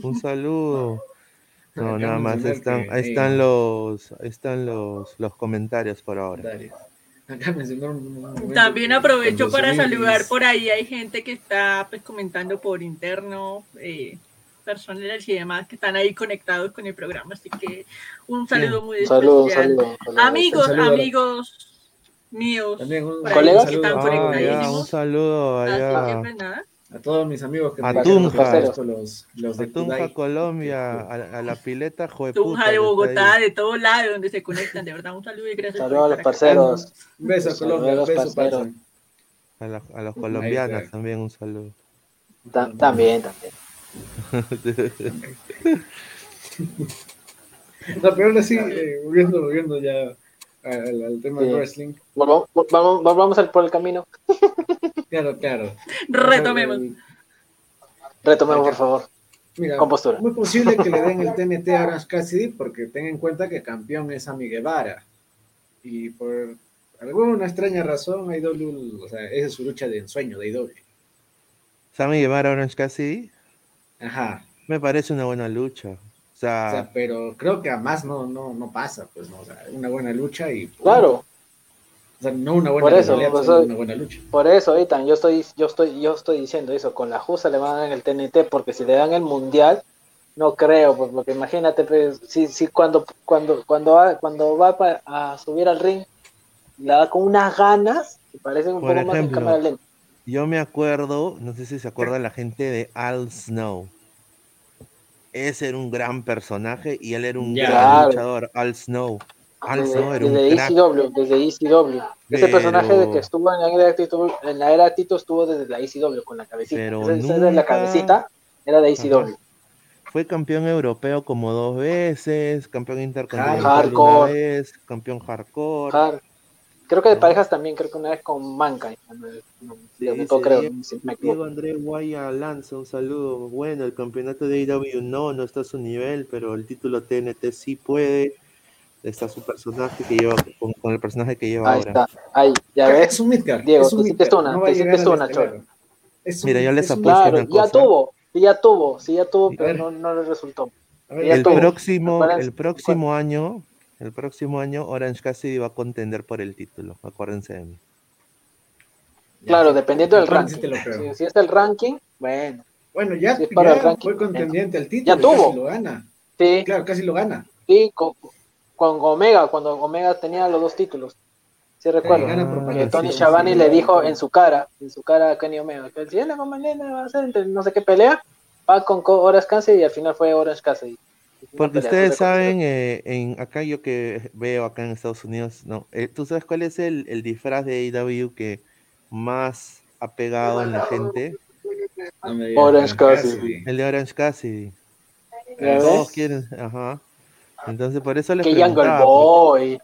Un saludo. No, nada más, están, que, ahí están los, ahí están los, los comentarios por ahora. Dale. También aprovecho para saludar por ahí. Hay gente que está pues comentando por interno, eh, personas y demás que están ahí conectados con el programa. Así que un saludo muy especial. Amigos, amigos míos. También un, ¿Colegas? que están saludo Ah, ya, un saludo Así que allá. pues nada. A todos mis amigos que A me Tunja. los, los de A Tunja, Kudai. Colombia, a, a la pileta Jueputa. Tunja de Bogotá, de todos lados donde se conectan. De verdad, un saludo y gracias. Saludos a los parceros. Un beso a Colombia, un beso parceros. parce. A, la- a los colombianos también un saludo. Ta- También, también. No, pero ahora sí, eh, volviendo, volviendo ya al, al tema Sí. del wrestling. Volvamos, volvamos, volvamos al- por el camino. Claro, claro. Retomemos. Retomemos, por favor. Mira, Con postura. muy posible que le den el TNT a Orange Cassidy porque ten en cuenta que campeón es Ami Guevara. Y por alguna extraña razón, IW, o sea, esa es su lucha de ensueño de IW. Sammy Guevara Orange Cassidy Ajá. me parece una buena lucha. O sea, O sea, pero creo que a más no, no, no pasa, pues, ¿no? O sea, una buena lucha y... Claro, O sea, no una buena Por eso, pues, una buena lucha. por eso, Ethan, yo estoy, yo estoy, yo estoy diciendo eso, con la justa le van a dar el TNT, porque si le dan el mundial, no creo, pues, porque imagínate, pues, si, si cuando, cuando, cuando va, cuando va pa- a subir al ring, la da con unas ganas, que parecen un Por poco más en ejemplo, cámara lenta. yo me acuerdo, no sé si se acuerda la gente de Al Snow. Ese era un gran personaje y él era un Ya. gran luchador, Al Snow. Al Desde, era un desde crack. ECW, desde ECW. Ese personaje de Pero- que estuvo en la era Tito, en la era Tito estuvo desde la ECW con la cabecita. Pero Esa, de la cabecita era de ECW. Ajá. Fue campeón europeo como dos veces, campeón intercontinental una Hardcore. vez, campeón hardcore. Hard. Creo que de parejas también, creo que una vez con Mankind. No, Sí, creo, día- si me. Diego Andrés Guaya Lanza, un saludo. Bueno, el campeonato de AEW no, no está a su nivel, pero el título TNT sí puede. Está su personaje que lleva, con, con el personaje que lleva Ahí ahora. está, ahí, ya Es un midcard. Diego, es un te hiciste midcard, una, no te al una, estelar. Cholo. Es un- Mira, yo les apuesto Claro, una ya tuvo, sí ya tuvo, sí ya tuvo, pero no, no le resultó. Ver, El tuvo. próximo, el próximo año, el próximo año Orange Cassidy va a contender por el título. Acuérdense de mí. Claro, dependiendo del ranking. sí te lo creo. Si, si es el ranking, bueno, Bueno, ya, Si es para ya el ranking, fue contendiente al título. Ya tuvo. Casi lo gana. sí, Claro, casi lo gana. sí, con, Omega, cuando Omega tenía los dos títulos. Sí recuerdo. Ah, que. Tony Schiavone sí, le dijo en su cara, en su cara a Kenny Omega, que si él le conviene va a hacer entre no sé qué pelea, va con Co- Orange Cassidy y al final fue Orange Cassidy. Porque pelea, ustedes saben, eh, en acá yo que veo acá en Estados Unidos, no, eh, ¿tú sabes cuál es el, el disfraz de AEW que más ha pegado en la gente? No Orange casi. Cassidy. El de Orange Cassidy. ¿Ya Todos quieren, ajá. Entonces por eso les Que Jungle preguntaba. Boy.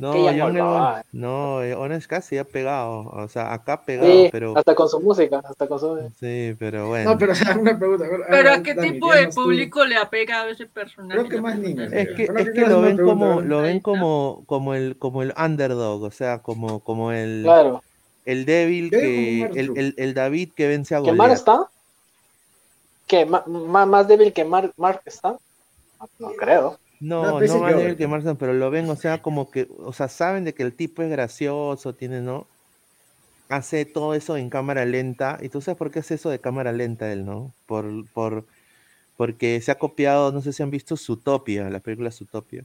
No, que Jungle Jungle Boy- Boy. no, eh, Orange Cassidy ha pegado, o sea, acá ha pegado, Sí, pero hasta con su música, hasta con su... sí, pero bueno. No, pero una pregunta. Pero ver, ¿a qué Dani, tipo de tú. público le ha pegado ese personaje? Creo que más niños. Es que, es que que lo ven pregunta, como, lo ven como, como el, como el underdog, o sea, como, como el, Claro. el débil que, el, el, el David que vence a ¿Que Mark Goliath. está? ¿Que ma- ma- más débil que Mark, Mark está? No creo. No, No, no, yo, débil eh. que Marson, pero lo ven, o sea, como que, o sea, saben de que el tipo es gracioso, tiene, ¿no? Hace todo eso en cámara lenta. ¿Y tú sabes por qué hace eso de cámara lenta él, no? Por, por, porque se ha copiado, no sé si han visto Zootopia, la película Zootopia.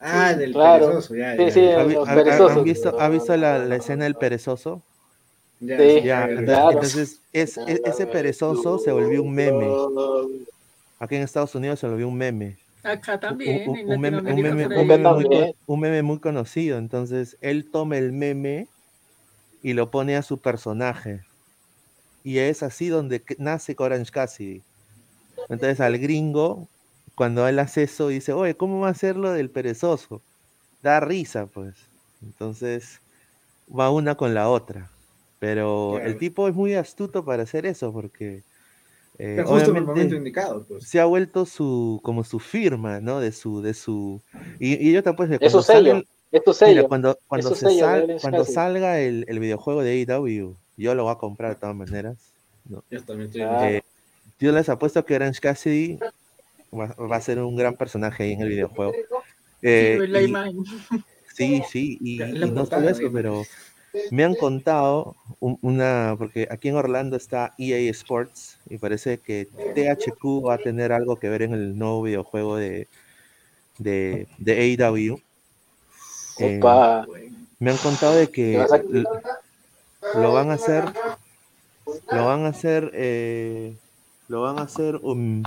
Ah, del Claro. perezoso, ya, Sí, ya, sí, ya. ¿Ha, vi- los ha- ha- perezosos. han visto, ¿ha visto la, la escena del perezoso? Ya, Sí, sí, Ya, claro. entonces es, e- ese perezoso se volvió un meme. Aquí en Estados Unidos se volvió un meme. Acá también, un- meme, un Latinoamérica meme- por un ahí. meme muy, también. co- un meme muy conocido. Entonces, él toma el meme y lo pone a su personaje. Y es así donde nace Orange Cassidy. Entonces, al gringo, cuando él hace eso, dice, oye, ¿cómo va a ser lo del perezoso? Da risa, pues. Entonces, va una con la otra. Pero el tipo es muy astuto para hacer eso, porque eh, Pero justo en el momento indicado, pues. se ha vuelto su como su firma, ¿no? De su de su y, y yo que Es su cuando sello. el- Es tu mira, sello. cuando cuando su se sello sal- cuando salga el, el videojuego de AEW, yo lo voy a comprar de todas maneras. ¿no? Yo también estoy Ah. Eh, yo les apuesto que Orange Cassidy va, va a ser un gran personaje ahí en el videojuego. Eh, Sí, la y- imagen. Sí, sí, y, y no solo eso, pero me han contado un- una, porque aquí en Orlando está EA Sports y parece que THQ va a tener algo que ver en el nuevo videojuego de, de, de AEW. Eh, me han contado de ¿Te que lo van a hacer, lo van a hacer, eh, lo van a hacer un,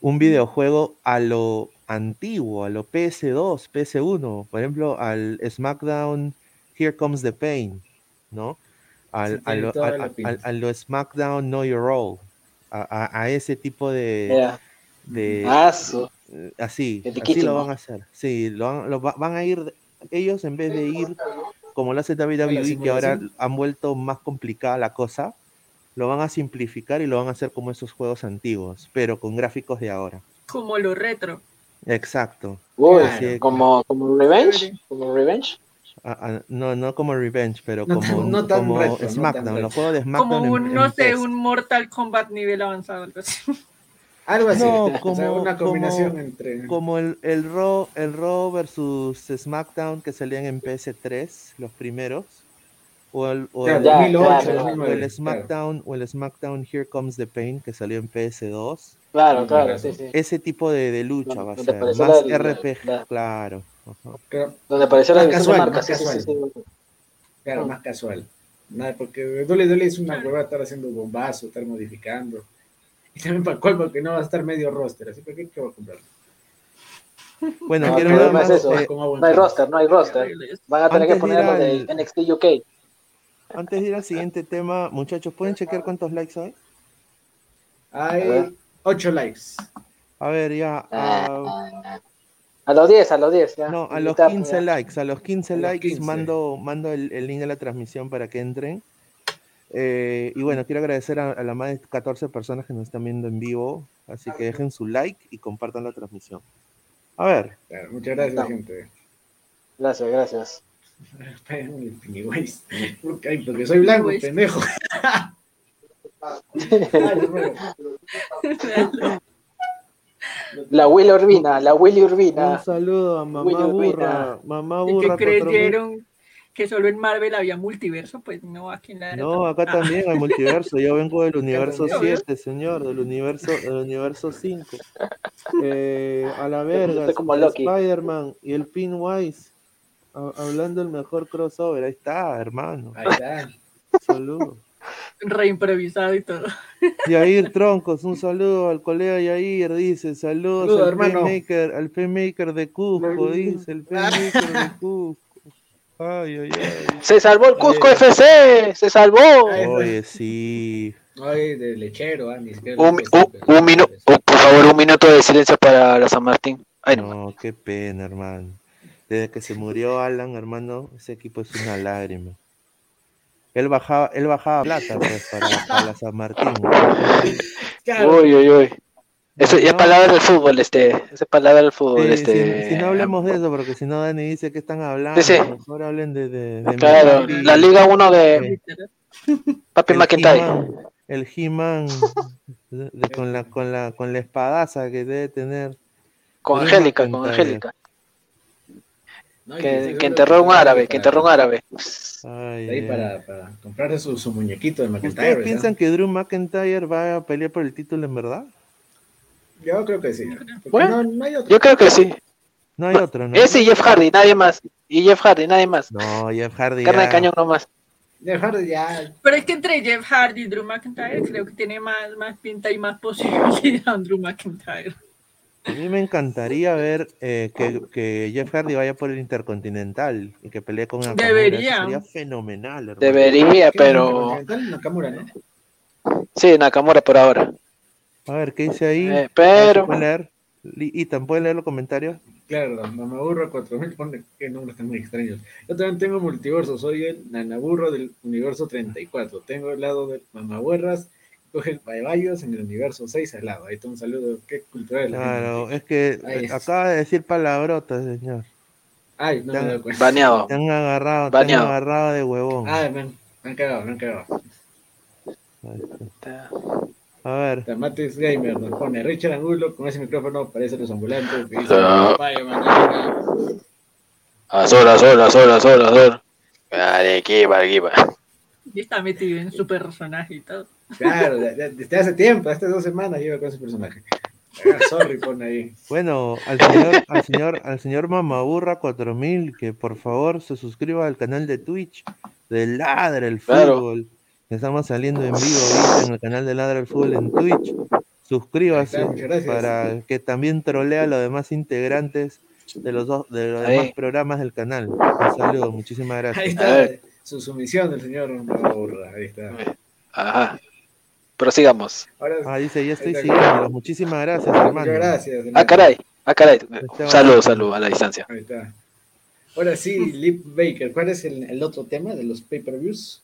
un videojuego a lo antiguo, a lo PS2, PS1, por ejemplo, al SmackDown Here Comes the Pain, ¿no? Al, Sí, a, lo, a- a- a lo SmackDown Know Your Role, a, a- a ese tipo de, de su- eh, así, así lo van a hacer. Sí, lo van, lo va- van a ir, ellos en vez de ir como lo hace WWE, que ahora han vuelto más complicada la cosa, lo van a simplificar y lo van a hacer como esos juegos antiguos, pero con gráficos de ahora. Como lo retro. Exacto. Uy, Sí, como, como Revenge, como Revenge. Ah, ah, no, no como Revenge, pero No como, tan- no tan como retro, no tan SmackDown, los juegos de SmackDown. Como en- un, en no sé, PES. un Mortal Kombat nivel avanzado. algo así. Algo así. No, o sea, como- una combinación como- entre. Como el, el Raw, el Raw versus SmackDown que salían en PS3, los primeros. O el, o Claro, el- Ya, 2008, claro, o 2009. el claro. SmackDown, o el SmackDown Here Comes the Pain que salió en PS2. Claro, claro, claro. sí, sí. Ese tipo de, de lucha va a ser. Más RPG, la- claro. Donde apareció la casual, marcas. más Sí, sí, sí, sí. claro, Ah. más casual. Nada, porque Dolly Dolly es una hueva estar haciendo bombazo, estar modificando. Y también para colmo que no va a estar medio roster, así que ¿qué, qué va a comprar? Bueno, No, quiero es más, eso. eh, No hay roster, no hay roster. Van a tener que Antes de ir ponerlo de al- NXT UK. antes de ir al siguiente tema, muchachos, ¿pueden chequear cuántos likes hay? Hay ver. 8 likes. A ver, ya. ah, A los 10, a los 10. Ya. No, a los Ya, 15 ya. likes, a los 15 A los likes 15. mando, mando el, el link de la transmisión para que entren. Eh, y bueno, quiero agradecer a, a las más de 14 personas que nos están viendo en vivo, así que dejen su like y compartan la transmisión. A ver, Claro, muchas gracias, No. gente. Gracias, gracias. Porque, porque soy blanco, pendejo. La Willy Urbina, la Willy Urbina. un saludo a mamá Willy burra, mamá Y que burra. 4000. creyeron que solo en Marvel había multiverso, pues no, aquí en la No, acá Ah, también hay multiverso. Yo vengo del universo también. 7, señor, del universo, del universo 5. Eh, a la verga. Spider-Man y el Pinwise. ha- Hablando del mejor crossover, ahí está, hermano. Ahí está. Saludos. Reimprovisado y todo. Yair Troncos, un saludo al colega Yair, dice, saludos Saludo, al hermano. Playmaker, al Playmaker de Cusco, dice, el Playmaker de Cusco. Ay, ay, ay. Se salvó el Cusco Ay. FC, se salvó. Ay, Oye, sí. Ay, de lechero, ah. Un, un, un minuto, por favor, un minuto de silencio para la San Martín. Ay, no. No, qué pena, hermano. Desde que se murió Alan, hermano, ese equipo es una lágrima. Él bajaba, él bajaba plata pues, para, para la San Martín. Claro, Uy, uy, uy. Eso ya No. palabra del fútbol, este. Esa es palabra del fútbol, Sí, este. si, si no hablemos de eso, porque si no Dani dice que están hablando, Sí, sí. mejor hablen de, de, de Claro, la Liga 1 de. Papi McIntyre. El He-Man con la con la con la espadaza que debe tener. Con Angélica, con. Angélica. Que, que enterró a un árabe, que enterró a un árabe. Ay, Ahí para, para comprarse su, su muñequito de McIntyre. ¿Ustedes ¿verdad? piensan que Drew McIntyre va a pelear por el título en verdad? Yo creo que sí. Bueno, no, no hay otro. Yo creo que sí. No hay otro, ¿no? Ese y Jeff Hardy, nadie más. Y Jeff Hardy, nadie más. No, Jeff Hardy. Carne de ya- cañón nomás. Dejar de ya. Pero es que entre Jeff Hardy y Drew McIntyre creo que tiene más, más pinta y más posibilidad Drew McIntyre. A mí me encantaría ver eh, que, que Jeff Hardy vaya por el Intercontinental y que pelee con Nakamura. Debería. Sería fenomenal, hermano. Debería, ¿Qué? pero. Nakamura, ¿no? Sí, Nakamura por ahora. A ver, ¿qué dice ahí? Eh, pero- ¿Pueden leer? Ethan, ¿pueden leer los comentarios? Claro, Mamaburro 4000 pone que nombres están muy extraños. Yo también tengo multiverso, soy el Nanaburro del universo 34. Tengo el lado de Mamaburras, coge el Paebayos en el universo 6 al lado. Ahí está un saludo, qué cultural. la Claro, gente. es que acaba de decir palabrotas, señor. Ay, no me. Baneado. Te han agarrado, te han Baneado. agarrado de huevón. Ay, me han, me han cagado, me han cagado. A ver, Tamates Gamer nos pone Richard Angulo con ese micrófono parece los ambulantes. que dice, Ah. "Vaya, manana". Azor, azor, azor, azor, azor. Arequipa, Arequipa. Y está metido en su personaje y todo. Claro, de- de- desde hace tiempo, hace dos semanas lleva con ese personaje. Ah, sorry, pone ahí. bueno, al señor, al señor, al señor Mamaburra 4000, que por favor se suscriba al canal de Twitch de Ladra el Claro. Fútbol. Estamos saliendo en vivo ahorita en el canal de Ladra el Fútbol en Twitch. Suscríbase Ahí gracias. para que también trolea a los demás integrantes de los dos, de los Ahí. demás programas del canal. Un saludo, muchísimas Ahí gracias. A está su sumisión del señor Maburra. Ahí está. Ajá. Prosigamos. Ahora, Ah, dice, ya estoy siguiendo. Muchísimas gracias, hermano. muchas gracias. Ah, caray. Ah, caray. Salud, salud, a la distancia. Ahí está. Ahora sí, Lip Baker. ¿Cuál es el, el otro tema de los pay-per-views?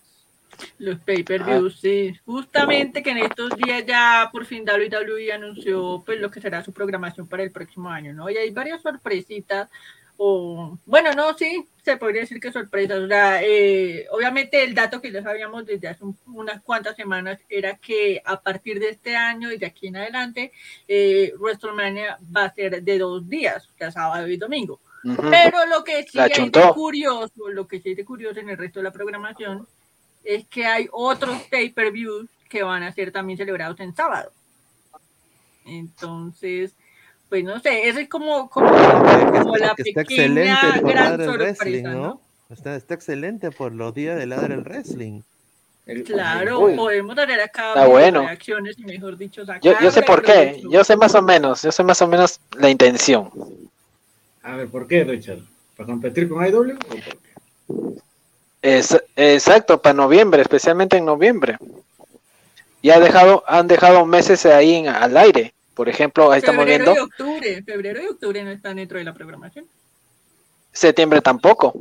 Los pay-per-views, sí. Justamente que en estos días ya por fin WWE anunció pues lo que será su programación para el próximo año, ¿no? Y hay varias sorpresitas o bueno, no, sí, se podría decir que sorpresas. O sea, eh, obviamente el dato que ya sabíamos desde hace un- unas cuantas semanas era que a partir de este año y de aquí en adelante, eh, WrestleMania va a ser de dos días, o sea, sábado y domingo. Ujú. Pero lo que sí hay de curioso, lo que sí hay de curioso en el resto de la programación es que hay otros pay-per-views que van a ser también celebrados en sábado. Entonces, pues no sé, esa es como, como, como la está pequeña gran Wrestling, sorpresa, ¿no? ¿no? Está, está excelente por los días de Ladre el Wrestling. Claro, Uy. podemos dar acá Está bueno. reacciones y mejor dicho, Yo, yo sé por qué, yo sé más o menos, yo sé más o menos la intención. A ver, ¿por qué, Richard? ¿Para competir con IW? o por qué? Es, exacto, para noviembre, especialmente en noviembre. Ya ha dejado, han dejado meses ahí en- al aire. Por ejemplo, ahí estamos febrero viendo y octubre, febrero y octubre no están dentro de la programación. septiembre tampoco.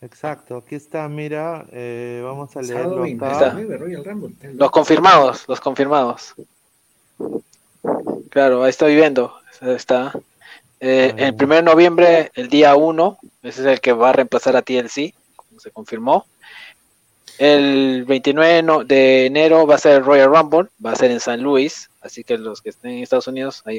Exacto, aquí está, mira, eh, vamos a leerlo 29, acá. Royal Rumble. Los confirmados, los confirmados. Claro, ahí estoy viendo. Está. Eh, el 1 de noviembre, el día 1, ese es el que va a reemplazar a TLC, como se confirmó. El 29 de enero va a ser el Royal Rumble, va a ser en San Luis, así que los que estén en Estados Unidos, ahí.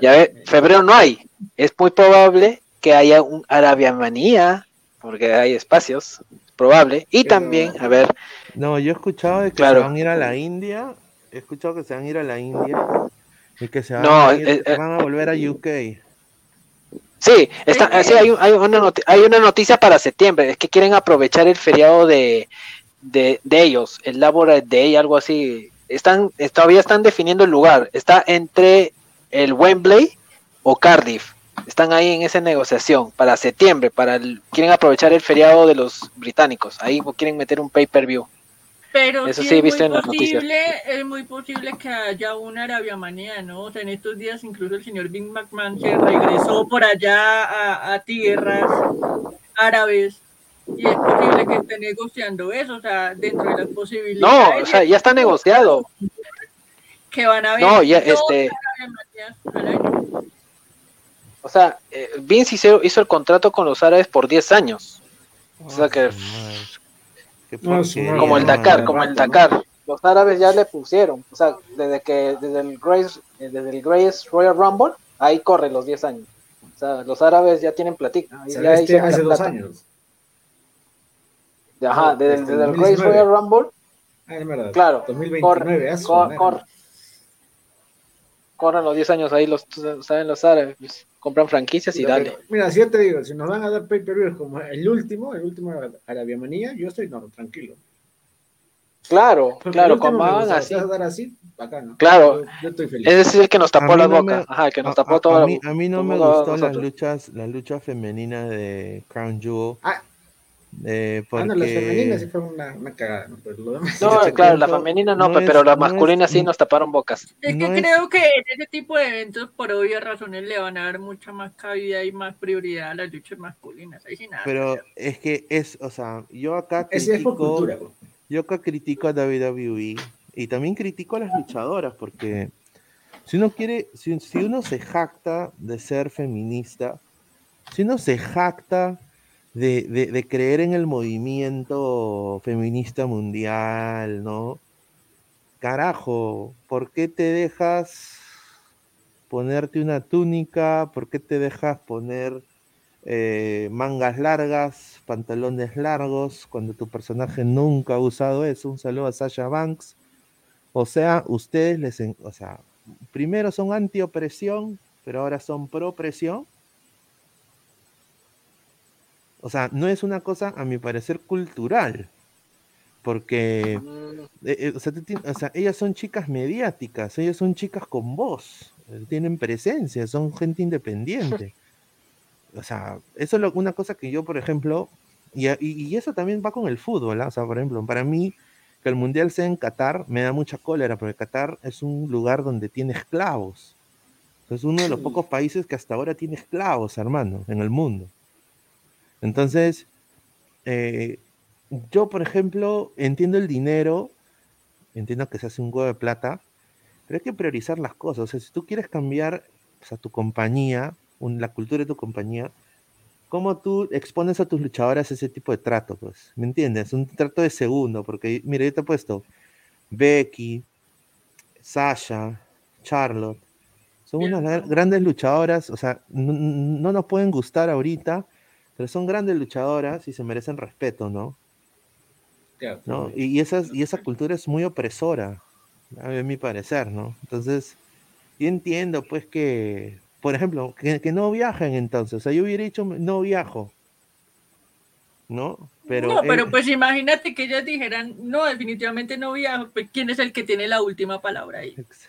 Ya ve, febrero no hay. Es muy probable que haya un Arabia Manía, porque hay espacios, probable. Y también, a ver, No, yo he escuchado de que Claro. se van a ir a la India. He escuchado que se van a ir a la India. Y que se van, No, a, ir- eh, se eh, van a volver a UK. Sí, está, Eh, sí, hay, hay una noti- hay una noticia para septiembre, es que quieren aprovechar el feriado de, de, de ellos, el Labor Day, algo así. Están, eh, todavía están definiendo el lugar, está entre el Wembley o Cardiff. Están ahí en esa negociación para septiembre, para el- quieren aprovechar el feriado de los británicos, ahí quieren meter un pay-per-view. Pero Eso sí, sí es muy en las noticias. posible, es muy posible que haya una Arabia manía, ¿no? O sea, en estos días incluso el señor Big McMahon se regresó por allá a, a tierras árabes y es posible que esté negociando eso, o sea, dentro de las No, posibilidades o sea, ya está negociado. que van a haber No, ya, este-. O sea, eh, Vince hizo, hizo el contrato con los árabes por 10 años. O sea que- Ah, No, como el. Dakar, como el ¿no? Dakar. Los árabes ya le pusieron, o sea, desde que desde el Grace, eh, desde el Grace Royal Rumble, ahí corre los 10 años. O sea, los árabes ya tienen platica. Ya este hace dos plata. años. Ajá, desde, Desde desde el 2019. Grace Royal Rumble, Ah, es verdad. claro, 2029, corre, a su cor- madre. cor- corren los 10 años ahí, los saben los árabes, pues, compran franquicias y Mira, dale. Mira, si yo te digo, si nos van a dar pay-per-view como el último, el último Arabia Manía, yo estoy no, tranquilo. Claro, Porque claro, como gustó, así. si vas a dar así, bacano. Claro. Yo, yo estoy feliz. Ese es el que nos tapó la no boca. me- Ajá, el que nos A- tapó a- toda a la mí, a mí no me gustó las luchas, las luchas femeninas de Crown Jewel. Ah. Eh, Ah, no, las femeninas sí fue una, una cagada, ¿no? Pero lo demás- No, claro, la femenina no, no pe- pero la no es- masculina sí nos taparon bocas. Es No que es- creo que en ese tipo de eventos, por obvias razones, le van a dar mucha más cabida y más prioridad a las luchas masculinas. Ahí sí nada. Pero es que es, o sea, yo acá Ese es por critico, cultura, güey. yo acá critico a WWE y también critico a las luchadoras porque si uno quiere, si, si uno se jacta de ser feminista, si uno se jacta de, de- de creer en el movimiento feminista mundial, ¿no? Carajo, ¿por qué te dejas ponerte una túnica? ¿Por qué te dejas poner eh, mangas largas, pantalones largos, cuando tu personaje nunca ha usado eso? Un saludo a Sasha Banks. O sea, ustedes les, o sea, primero son anti-opresión, pero ahora son pro-opresión. O sea, no es una cosa, a mi parecer, cultural. Porque, Mm, eh, eh, o sea, o ellas son chicas mediáticas, ellas son chicas con voz, eh, tienen presencia, son gente independiente. O sea, eso es lo- una cosa que yo, por ejemplo, y, a- y- y eso también va con el fútbol, ¿ah? O sea, por ejemplo, para mí, que el Mundial sea en Qatar, me da mucha cólera, porque Qatar es un lugar donde tiene esclavos. Es uno de los pocos países que hasta ahora tiene esclavos, hermano, en el mundo. Entonces, eh, yo, por ejemplo, entiendo el dinero, entiendo que se hace un huevo de plata, pero hay que priorizar las cosas. O sea, si tú quieres cambiar o sea, tu compañía, un- la cultura de tu compañía, ¿cómo tú expones a tus luchadoras ese tipo de trato? Pues, ¿me entiendes? Un trato de segundo, porque, mira, yo te he puesto Becky, Sasha, Charlotte, son unas gra- grandes luchadoras, o sea, no, no nos pueden gustar ahorita, pero son grandes luchadoras y se merecen respeto, ¿no? Claro, ¿no? Y, y esas, y esa cultura es muy opresora, a mi parecer, ¿no? Entonces, yo entiendo, pues, que, por ejemplo, que, que no viajen entonces, o sea, yo hubiera dicho, no viajo, ¿no? Pero, no, pero eh, pues imagínate que ellas dijeran, no, definitivamente no viajo. Pues, ¿Quién es el que tiene la última palabra ahí? ex-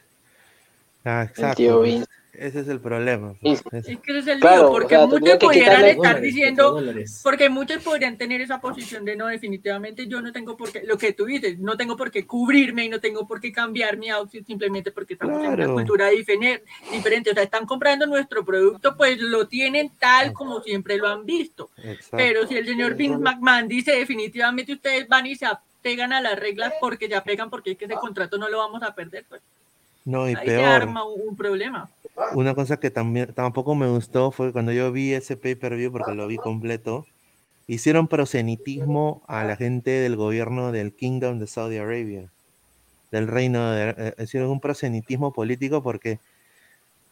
ah, El exacto, tío pues, Vince. Ese es el problema. Pues, Es que ese es el Claro, lío, o porque sea, muchos quitarle estar Dólares, diciendo, porque muchos podrían tener esa posición de no, definitivamente yo no tengo por qué, lo que tú dices, no tengo por qué cubrirme y no tengo por qué cambiar mi outfit simplemente porque estamos en una Claro. cultura difere- diferente. O sea, están comprando nuestro producto, pues lo tienen tal como siempre lo han visto. exacto. Pero si el señor Vince McMahon dice definitivamente ustedes van y se apegan a las reglas porque se apegan porque es que ese contrato no lo vamos a perder, pues no, y ahí peor. arma un, un problema. Una cosa que también tampoco me gustó fue cuando yo vi ese pay-per-view, porque lo vi completo, hicieron prosenitismo a la gente del gobierno del Kingdom de Saudi Arabia, del reino de... eh, hicieron un prosenitismo político porque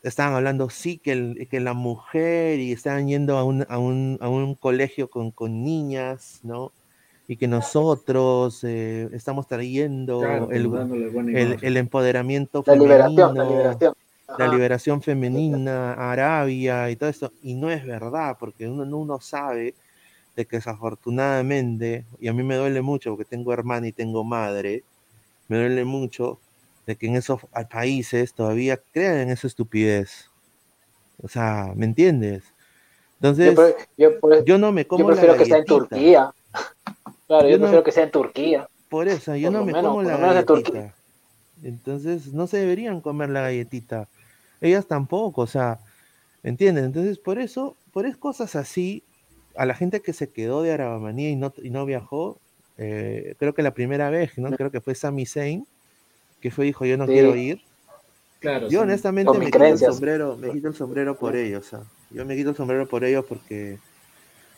estaban hablando, sí, que, el- que la mujer y estaban yendo a un, a un, a un colegio con, con niñas, ¿no? Y que nosotros eh, estamos trayendo Claro, el, el, el empoderamiento La femenino liberación, la liberación. la liberación femenina, Arabia y todo eso. Y no es verdad, porque uno, uno sabe de que desafortunadamente, y a mí me duele mucho porque tengo hermana y tengo madre, me duele mucho de que en esos a- países todavía crean en esa estupidez. O sea, ¿me entiendes? Entonces, Yo, pre- yo, pre- yo no me yo como la prefiero que sea en. Turquía. Claro, Yo yo no- prefiero que sea en Turquía. Por eso, yo Por no me menos, como la galletita. Entonces, no se deberían comer la galletita. Ellas tampoco, o sea, ¿entienden? Entonces, por eso, por es cosas así, a la gente que se quedó de Arabamanía y no, y no viajó, eh, creo que la primera vez, ¿no? Creo que fue Sami Zayn, que fue, dijo, yo no Sí. quiero ir. Claro, Yo sí. honestamente Con me quito el sombrero, me quito el sombrero por ellos, o sea, yo me quito el sombrero por ellos porque,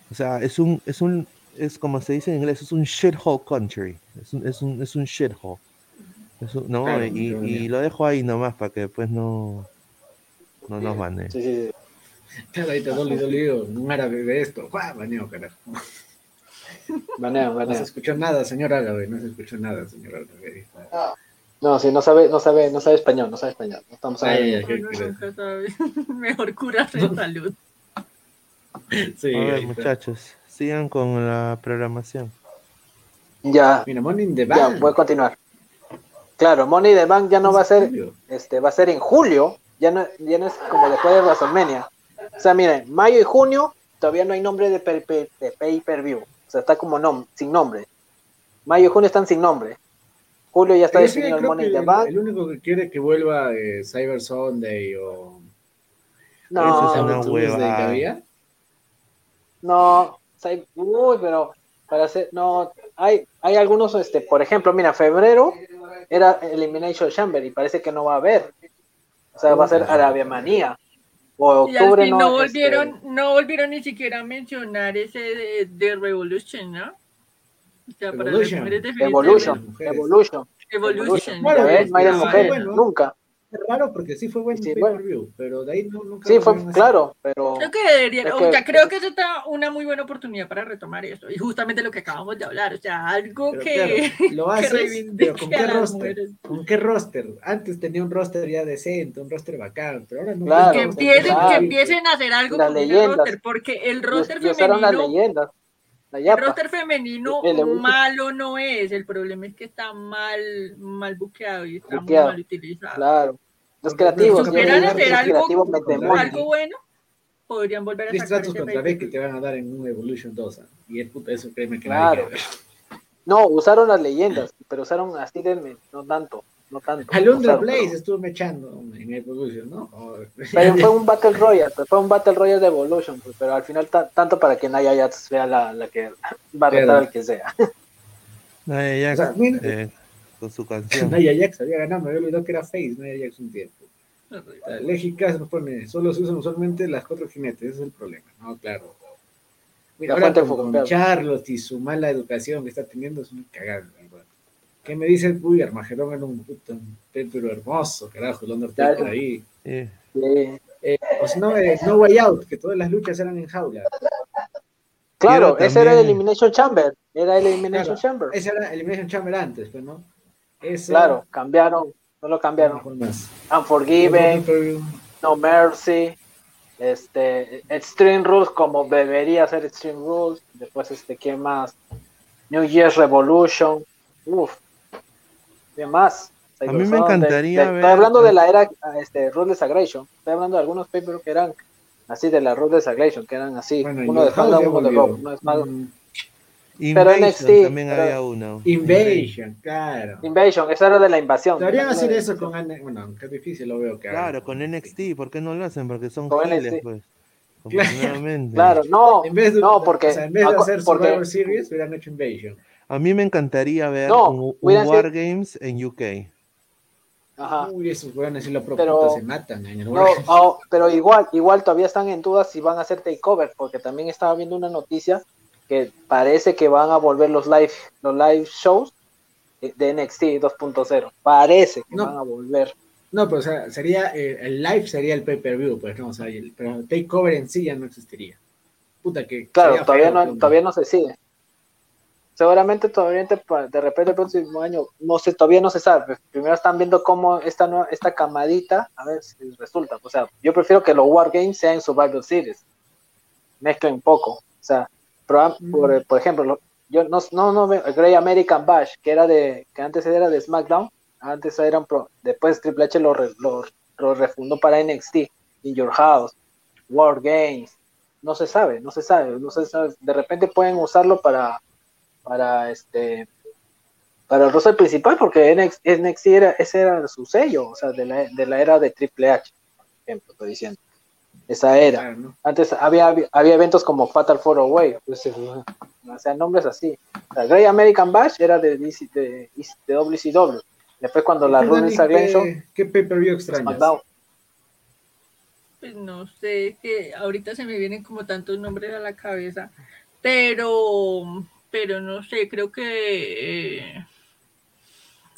o sea, es un, es un, es como se dice en inglés, es un shithole country, es un, es un, es un shithole. No, y, lo dejo ahí nomás para que después no, no nos manden. Sí, sí, sí. Claro, ahí te dolido, dolido, un árabe de esto. ¡Guau, baneo, carajo! Baneo, No se baneo. escuchó nada, señor árabe, no se escuchó nada, señor árabe. No, sí, no sabe, no sabe, no sabe español, no sabe español. No estamos Ay, nunca sabe. Mejor curarse en salud. Sí, A ver, ahí está. muchachos, sigan con la programación. Ya, Mira, Money in the ya, Bank. voy a continuar. Claro, Money the Bank ya no va a ser, este, va a ser en julio, ya no, ya no es como después de WrestleMania. O sea, miren, mayo y junio todavía no hay nombre de, per- per- de pay-per-view. O sea, está como nom sin nombre. Mayo y junio están sin nombre. Julio ya está sí definido el Money in the el, Bank. el único que quiere que vuelva eh, Cyber Sunday o No, Ese es una Sabbath Tuesday que huevada. había. No, sea, uy, pero para hacer, no, hay, hay algunos, este, por ejemplo, mira, febrero era Elimination Chamber y parece que no va a haber. O sea, va a ser Arabia Manía. O Y octubre fin no. no, este, volvieron, no volvieron ni siquiera a mencionar ese de, de Revolution, ¿no? O sea, para Revolution. Evolution. Evolution, Evolution. Bueno, ya ya ves, ves, no hay de ya mujeres, vale. bueno. nunca. Es raro porque sí fue buen Sí, pay-per-view, pero de ahí no, nunca Sí, fue claro, pero Creo que deberían, Es o que- sea, creo que eso está una muy buena oportunidad para retomar eso. Y justamente lo que acabamos de hablar, o sea, algo Pero que, claro, lo haces, pero ¿con qué roster? ¿Con qué roster? Antes tenía un roster ya decente, un roster bacán, pero ahora no. Claro, que empiecen, claro. que empiecen a hacer algo Las con leyendas. roster, porque el roster femenino, el roster femenino El malo no es, el problema es que está mal, mal buqueado y está Buqueado. muy mal utilizado. Claro. Los creativos, supieran hacer que los algo- Algo bueno, podrían volver a Tres sacar tratos contra pay-per-view. Becky te van a dar en un Evolution 2. ¿ah? Y es puta, eso créeme que Claro. No, usaron las leyendas, pero usaron así de no tanto, no tanto. Alundra Blaze pero- estuvo mechando en Evolution, ¿no? Oh, Pero fue un Battle Royale, pero fue un Battle Royale de Evolution, pues, pero al final ta- tanto para que Naya Jax sea la, la que va a retar al que sea. Nia O sea, eh, con su canción. Nia Jax había ganado, me había olvidado que era face, Nia Jax un tiempo. Légica se nos pone, solo se usan usualmente las cuatro jinetes, ese es el problema, ¿no? Claro. Mira, ahora con. Charlotte y su mala educación que está teniendo es una cagada. ¿Qué me dice? Uy, Armagedón era un puto un pero hermoso, carajo, el Undertaker Claro. ahí. Sí. Eh, o si no, eh, No Way Out, que todas las luchas eran en jaula. Claro, ese era el Elimination Chamber. Era el Elimination Claro, Chamber. Ese era Elimination Chamber antes, pues, ¿no? Ese Claro, cambiaron. No lo cambiaron. Unforgiven, No Mercy, este, Extreme Rules como debería ser Extreme Rules, después este, ¿quién más? New Year's Revolution, uff, ¿qué más? A mí me encantaría De- ver- Estoy hablando de la era este, Ruthless Aggression, estoy hablando de algunos papers que eran así de la Ruthless Aggression, que eran así, Bueno, uno de ya uno de. Raw, uno de SmackDown. Invasion NXT, también pero- había uno. Invasion, claro. Invasion, eso era de la invasión. Deberían hacer eso con Ana- Bueno, es difícil lo veo que hagan. Claro, con NXT, ¿por qué no lo hacen? Porque son Con giles, NXT. pues. Claro. No, En vez de, no, porque, o sea, en vez de hacer porque- Survivor Series, hubieran hecho Invasion. A mí me encantaría ver No, un, un sido- Wargames en UK. ajá. Uy, esos weones sí lo Pero- se matan en el No, ah, pero igual, igual todavía están en dudas si van a hacer takeover, porque también estaba viendo una noticia que parece que van a volver los live, los live shows de NXT 2.0. Parece que No. van a volver. No, pero o sea, sería, eh, el live sería el pay-per-view, pues, ¿no? O sea, el- pero el takeover en sí ya no existiría. Puta que. Claro, todavía feo, no, pues, todavía no se sigue. Seguramente todavía de repente el próximo año, no sé, todavía no se sabe. Primero están viendo cómo esta nueva- esta camadita, a ver si resulta. O sea, yo prefiero que los Wargames sean en Survivor Series. Mezclen un poco. O sea, por, por ejemplo, lo- yo no, no, no Grey American Bash, que era de, que antes era de SmackDown, antes eran pro, después Triple H lo, re- lo, lo refundó para NXT, In Your House, War Games, no se sabe, no se sabe, no se sabe, de repente pueden usarlo para, para este, para el roster principal, porque NXT, NXT era, ese era su sello, o sea, de la, de la era de Triple H, por ejemplo, estoy diciendo, esa era. Claro, ¿no? Antes había, había eventos como Fatal Four Away, pues, eh, o sea, nombres así. O sea, Great American Bash era de, DC de, de WCW. Después cuando la ¿Tú, Dani, Ruthless Aggression, ¿Qué, pay-per-view extrañas? Pues no sé, que ahorita se me vienen como tantos nombres a la cabeza, pero, pero no sé, creo que eh,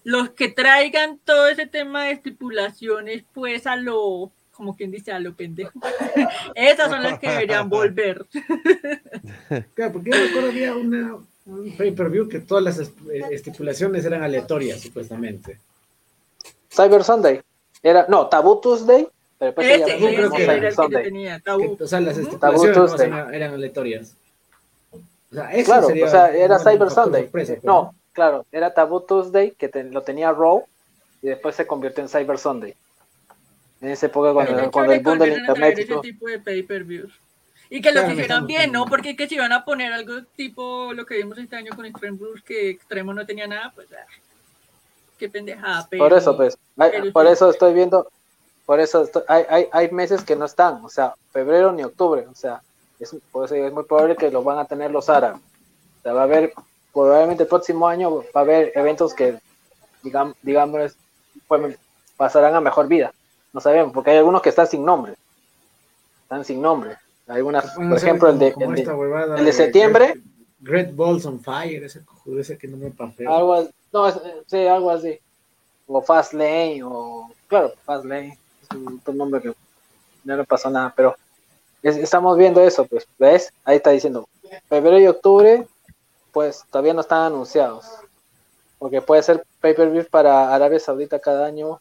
los que traigan todo ese tema de estipulaciones, pues a lo, como quien dice, a lo pendejo, esas son las que deberían volver. Claro, porque yo recuerdo había una, un pay-per-view que todas las eh, estipulaciones eran aleatorias, supuestamente. Cyber Sunday. Era, no, Taboo Tuesday, pero después se Ese, llamó yo creo ese que- era tenía, Que, tabú. o sea, las estipulaciones eran, eran aleatorias. O sea, eso Claro, sería o sea, era Cyber Sunday. sorpresa, pues, No, claro, era Taboo Tuesday, que te- lo tenía Raw, y después se convirtió en Cyber Sunday. En esa época, cuando, Pero cuando el boom del internet y ese tipo de pay-per-views. Y que los Claro, hicieran estamos bien, ¿no? Porque que si van a poner algo tipo lo que vimos este año con Extreme Rules, que Extremo no tenía nada, pues ah, qué pendejada. Pero, Por eso, pues, hay- por eso estoy viendo, por eso estoy- hay, hay, hay meses que no están, o sea, febrero ni octubre, o sea, es, es muy probable que lo van a tener los árabes. O sea, va a haber, probablemente el próximo año va a haber eventos que, digamos, digamos pues, pasarán a mejor vida. No sabemos, porque hay algunos que están sin nombre. Están sin nombre. Hay algunas, Bueno, por ejemplo, el de, el de- esta huevada el de septiembre. Great, Great Balls on Fire, ese ese que no me pasó. algo, no, es- sí, algo así. O Fast Lane, o claro, Fast Lane, es un, otro nombre que no le pasó nada, pero es- estamos viendo eso, pues, ¿ves? Ahí está diciendo, febrero y octubre, pues todavía no están anunciados, porque puede ser pay-per-view para Arabia Saudita cada año,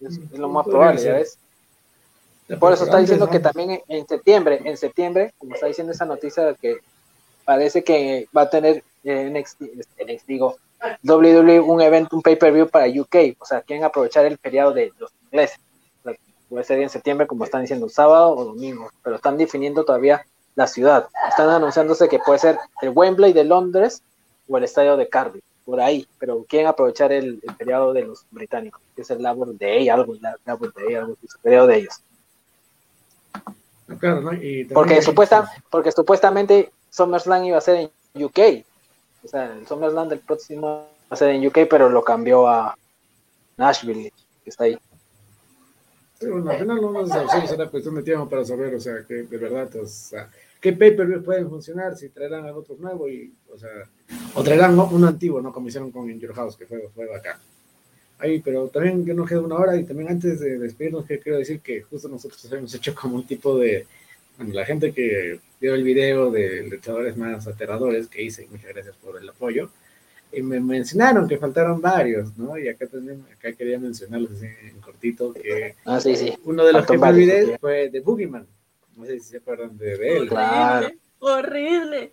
es, es lo más probable. ¿ya ves? Por eso está diciendo que también en, septiembre, en septiembre, como está diciendo esa noticia, que parece que va a tener eh, NXT, este, NXT, digo, WWE un evento, un pay-per-view para UK, o sea, quieren aprovechar el feriado de los ingleses. O sea, puede ser en septiembre, como están diciendo, sábado o domingo, pero están definiendo todavía la ciudad. Están anunciándose que puede ser el Wembley de Londres o el estadio de Cardiff, por ahí, pero quieren aprovechar el, el feriado de los británicos, que es el Labor Day, algo, la- Labor Day, algo, el feriado de ellos. Claro, ¿no? Y también- Porque, supuesta, porque supuestamente SummerSlam iba a ser en UK, O sea, el SummerSlam del próximo va a ser en UK, pero lo cambió a Nashville, que está ahí. Sí, bueno, al final no nos será cuestión de tiempo para saber, o sea, que de verdad, o sea, qué pay-per-view pueden funcionar, si traerán a otros nuevos y, o sea, o traerán uno antiguo, ¿no? Como hicieron con In Your House, que fue, fue bacán. Ahí, pero también que nos queda una hora y también antes de despedirnos, que quiero decir que justo nosotros hemos hecho como un tipo de, bueno, la gente que vio el video de luchadores más aterradores que hice, muchas gracias por el apoyo, y me mencionaron que faltaron varios, ¿no? Y acá también, acá quería mencionarlos así en cortito, que Ah, sí, sí. uno de los Faltó que me olvidé fue de Boogeyman. No sé si se acuerdan de, él. Claro. Horrible.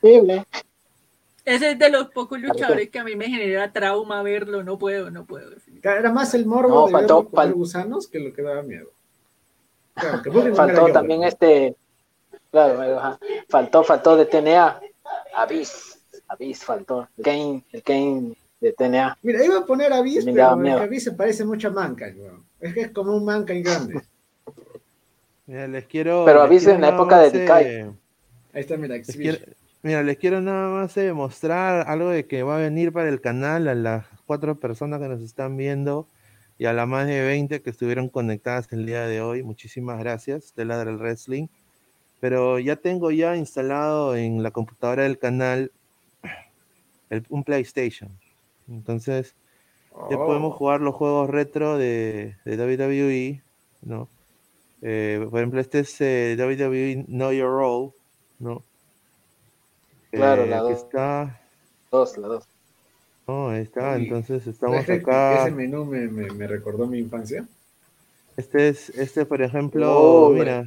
Horrible. Ese es de los pocos luchadores que a mí me genera trauma verlo. No puedo, no puedo. Era más el morbo No, de faltó- fal- gusanos que lo que daba miedo. Claro, que Faltó también ¿no? este, claro, ajá. faltó, faltó de TNA, Abyss, Abyss faltó, el Kane, el Kane de TNA. Mira, iba a poner a Beast, Me daba pero Beast se parece mucho a Mankind, weón. Es que es como un Mankind grande. Mira, les quiero. Pero avisen en la época de Decay. eh, Ahí está, mira, les quiero- mira, les quiero nada más eh, mostrar algo de que va a venir para el canal a las cuatro personas que nos están viendo y a las más de 20 que estuvieron conectadas el día de hoy. Muchísimas gracias, de Ladra el Wrestling. Pero ya tengo ya instalado en la computadora del canal el- un PlayStation. Entonces, ya Oh. podemos jugar los juegos retro de, de WWE, ¿no? Eh, por ejemplo, este es eh, WWE Know Your Role, ¿no? Claro, Eh, la aquí dos. está, Dos, la dos. no, ahí está, entonces estamos acá. Ese menú me, me, me recordó mi infancia. Este es, este por ejemplo, Oh, mira,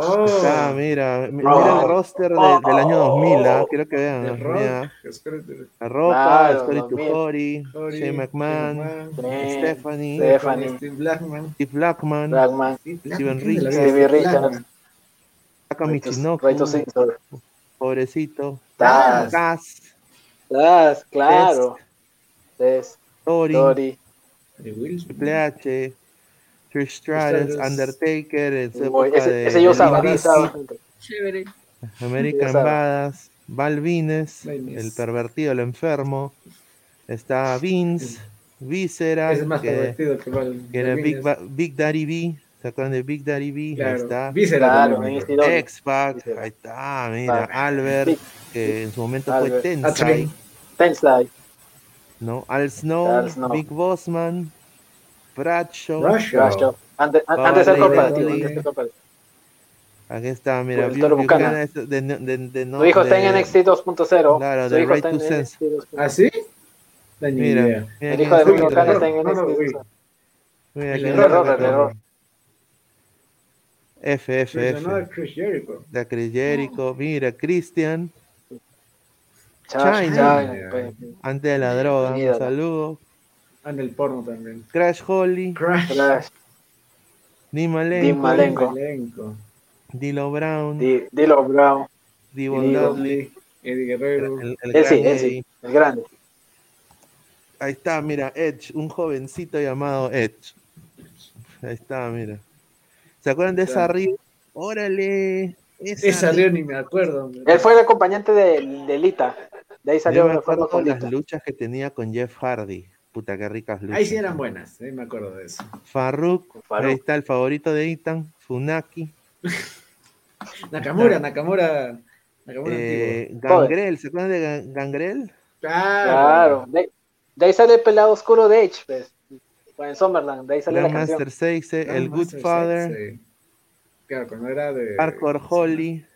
Oh, está, mira, mi- Oh. mira el roster de- del año 2000, ¿ah? quiero que vean, Rock. La Roca, Claro, Story to 2000. Cory, Sorry, Shane McMahon. Stephanie, Stephanie. Steve Blackman. Steve Blackman, Blackman, Steve Steven ¿quién de la Richards. Taka Michinoku, pobrecito, Taz, Taz, Taz, claro. Tess, Tori, Wilson. Triple H, Trish Stratus. Undertaker, en su Uy, época ese, de, ese yo usaba. Chévere. American. Badass, Val Vines, Vines. el pervertido, el enfermo, está Vince, Viscera, es más que, pervertido que Val. que era Big. Ba- Big Daddy B, ¿se acuerdan de Big Daddy B? Ahí Claro. está. Viscera Claro. X-Pac, ahí está, mira, Ah, Albert, Big- que en su momento Albert. fue Tensai. Tensai, ¿no? Al Snow, Al Snow. Big Bossman, Bradshaw. Bradshaw. Antes, antes de ser Dudley. corporativo, aquí está, mira, de, de, de, de- no, Tu hijo está en NXT 2.0. Claro, de hijo Right está en to NXT Sense. 2.0. ¿Ah, sí? Ni Mira, El hijo de el está en NXT. vi. 2.0. Mira El quién error, está el error. F, F, Mencionó a F, Chris Jericho. de Chris Jericho, mira, Christian, China, antes de la droga, un saludo, Anda el porno también. Crash Holly, Crash. Flash, Dean Dean Malenko, Malenko. Elenco. Dilo Brown, Di- Dilo Brown. Dudley, Eddie Guerrero. el, el el grande. Ahí está, mira, Edge, un jovencito llamado Edge. Ahí está, mira. ¿Se acuerdan de esa río? Órale. Esa, Esa Río. Ni me acuerdo. Él fue el acompañante de, de Lita. De ahí Yo salió me el acuerdo con las Lita. luchas que tenía con Jeff Hardy. Puta, qué ricas luchas. Ahí sí eran buenas, ahí me acuerdo de eso. Farruk, ahí está el favorito de Ethan, Funaki, Nakamura, Nakamura. Nakamura eh, antiguo. Gangrel, ¿se acuerdan de Gan- Gangrel? Claro. De, de ahí sale el pelado oscuro de Edge, pues. Fue en Summerland, de ahí sale la canción. Grandmaster Seize, el Grandmaster Good Father. Claro, cuando era de. Hardcore Holly,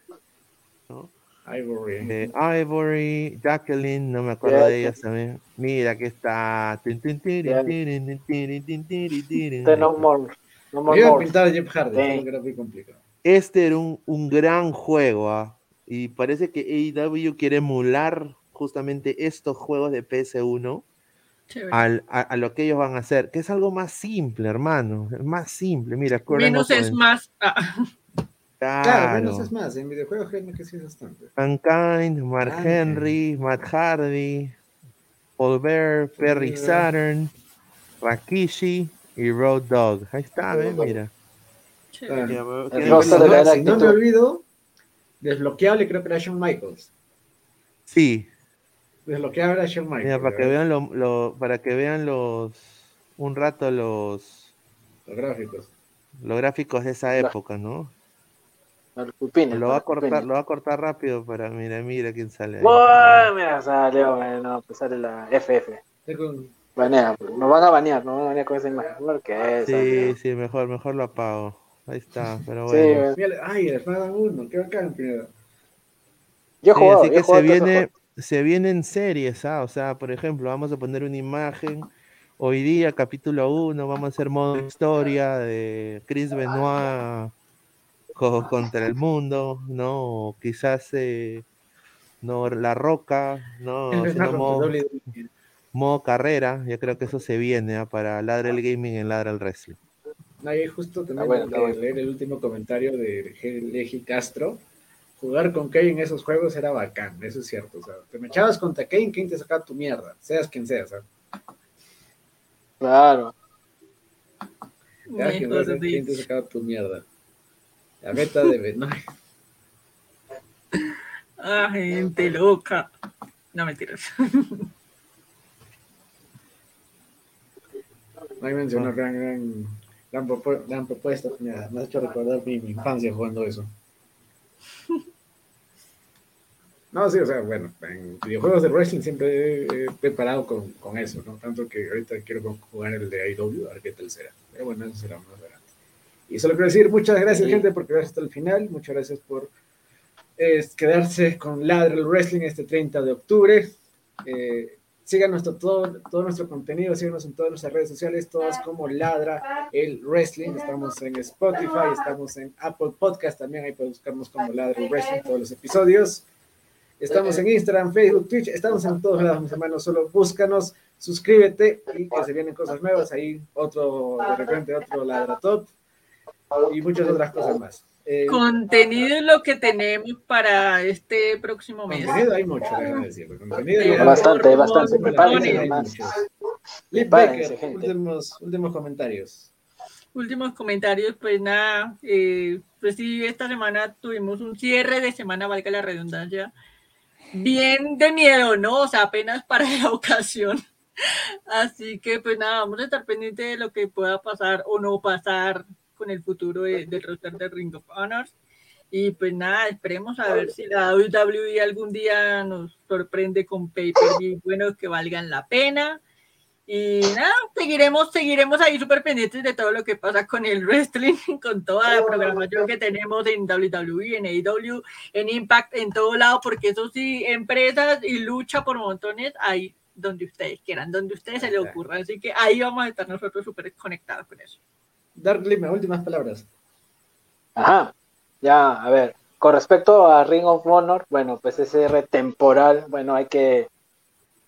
Ivory. eh, Ivory, Jacqueline, no me acuerdo de ellas también. Mira, aquí está. No More. No More iba a pintar a Jeff Hardy, Sí. que era muy complicado. Este era un, un gran juego, ¿ah? y parece que AEW quiere emular justamente estos juegos de PS1 Chévere. al- a, a lo que ellos van a hacer, que es algo más simple, hermano, más simple. Mira, Menos es más. Ah, Claro, Claro. menos es más. En videojuegos créeme que sí es bastante. Mankind, Mark Mankind. Henry, Matt Hardy, Paul Bear, Perry. Saturn, Rakishi y Road Dogg. Ahí está, ¿ves? Mira. Ah. Ya, me- El ¿quieren roster que- de la si no me olvido, desbloqueable creo que era Shawn Michaels. Sí, Desbloquear a Shawn Michaels. Mira, para que vean lo, lo- para que vean los un rato los Los gráficos. los gráficos de esa época, ¿no? Lo va a cortar, lo va a cortar rápido para mira, mira quién sale ahí. Mira, salió, bueno, pues sale la FF. Banea, nos van a banear, nos van a banear con esa imagen. Porque Sí, sí, mejor, mejor lo apago. Ahí está, pero Sí, bueno. Mira, ay, el Smackdown 1, qué bacán, primero. Yo Sí, jugado, así yo que se viene, se vienen series, ¿ah? O sea, por ejemplo, vamos a poner una imagen. Hoy día, capítulo 1, vamos a hacer modo historia de Chris Benoit co- contra el mundo, ¿no? Quizás eh, no La Roca, ¿no? El Sino modo, carrera. Yo creo que eso se viene ¿ah? para Ladra el Gaming en Ladra el Wrestling. No, y justo también bueno, de está bueno. leer el último comentario de Legi Castro. Jugar con Kane en esos juegos era bacán, eso es cierto. O sea, te me echabas contra Kane, Kane te sacaba tu mierda, seas quien seas. ¿sabes? Claro. Seas quien Mejor seas, Kane te sacaba tu mierda. La meta de Benoit. Ah, gente loca. No mentiras. Ahí mencionó gran, gran, gran, propu- gran propuesta. Me ha hecho recordar mi, mi infancia jugando eso. No, sí, o sea, bueno, en videojuegos de wrestling siempre he, he preparado con, con eso, ¿no? Tanto que ahorita quiero jugar el de IW, a ver qué tal será. Pero bueno, eso será más. Y solo quiero decir muchas gracias, Sí. gente, por quedarse hasta el final. Muchas gracias por eh, quedarse con Ladre el Wrestling este 30 de octubre. Eh, sigan nuestro, todo, todo nuestro contenido, síganos en todas nuestras redes sociales, todas como Ladra el Wrestling. Estamos en Spotify, estamos en Apple Podcast también, ahí pueden buscarnos como Ladra el Wrestling todos los episodios. Estamos en Instagram, Facebook, Twitch, estamos en todos lados, mis hermanos. Solo búscanos, suscríbete y que se vienen cosas nuevas. Ahí otro, de repente otro Ladra Top y muchas otras cosas más. Eh, Contenido es lo que tenemos para este próximo mes. contenido hay mucho, déjame decirlo. Contenido Hay Bastante, bastante. Prepárense últimos, últimos comentarios. Últimos comentarios, pues nada, eh, pues sí, esta semana tuvimos un cierre de semana, valga la redundancia, bien de miedo, ¿no? O sea, apenas para la ocasión. Así que pues nada, vamos a estar pendientes de lo que pueda pasar o no pasar con el futuro de- del roster de Ring of Honor. Y pues nada, esperemos a ver si la WWE algún día nos sorprende con pay-per-view buenos que valgan la pena. Y nada, seguiremos, seguiremos ahí súper pendientes de todo lo que pasa con el wrestling, con toda la programación que tenemos en WWE, en AEW, en Impact, en todo lado, porque eso sí, empresas y lucha por montones, ahí donde ustedes quieran, donde ustedes se les ocurra. Así que ahí vamos a estar nosotros súper conectados con eso. Dark Lima, últimas palabras. Ajá, ya, a ver, con respecto a Ring of Honor, bueno, pues ese R temporal, bueno, hay que,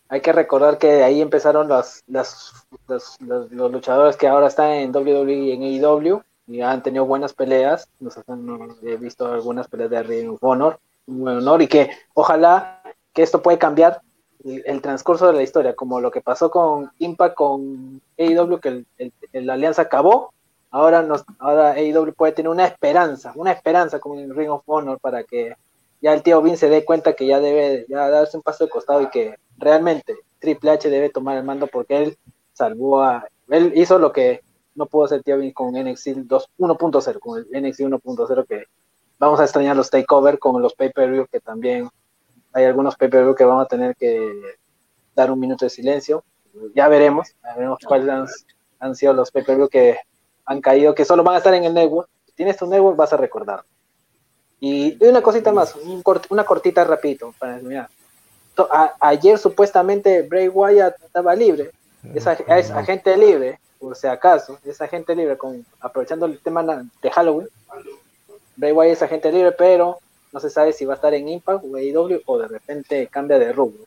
hay que recordar que de ahí empezaron los, los, los- los luchadores que ahora están en WWE y en AEW y han tenido buenas peleas, nos han, he visto algunas peleas de Ring of Honor, un buen honor y que ojalá que esto puede cambiar el, transcurso de la historia, como lo que pasó con Impact, con AEW, que el- el- la alianza acabó, ahora nos, ahora AEW puede tener una esperanza, una esperanza como en Ring of Honor para que ya el tío Vince se dé cuenta que ya debe ya darse un paso de costado y que realmente Triple H debe tomar el mando porque él salvó a él hizo lo que no pudo hacer tío Vince con NXT 2 1.0 con el NXT 1.0 que vamos a extrañar los takeover con los pay-per-view que también hay algunos pay-per-view que vamos a tener que dar un minuto de silencio. Ya veremos ya veremos cuáles han, han sido los pay-per-view que han caído, que solo van a estar en el network. Tienes tu network, vas a recordar. Y, y una cosita más, un cort- una cortita rapidito, para terminar. A- ayer supuestamente Bray Wyatt estaba libre, es, es agente libre, por si acaso, es agente libre, con, aprovechando el tema de Halloween. Bray Wyatt es agente libre, pero no se sabe si va a estar en Impact o AEW o de repente cambia de rubro.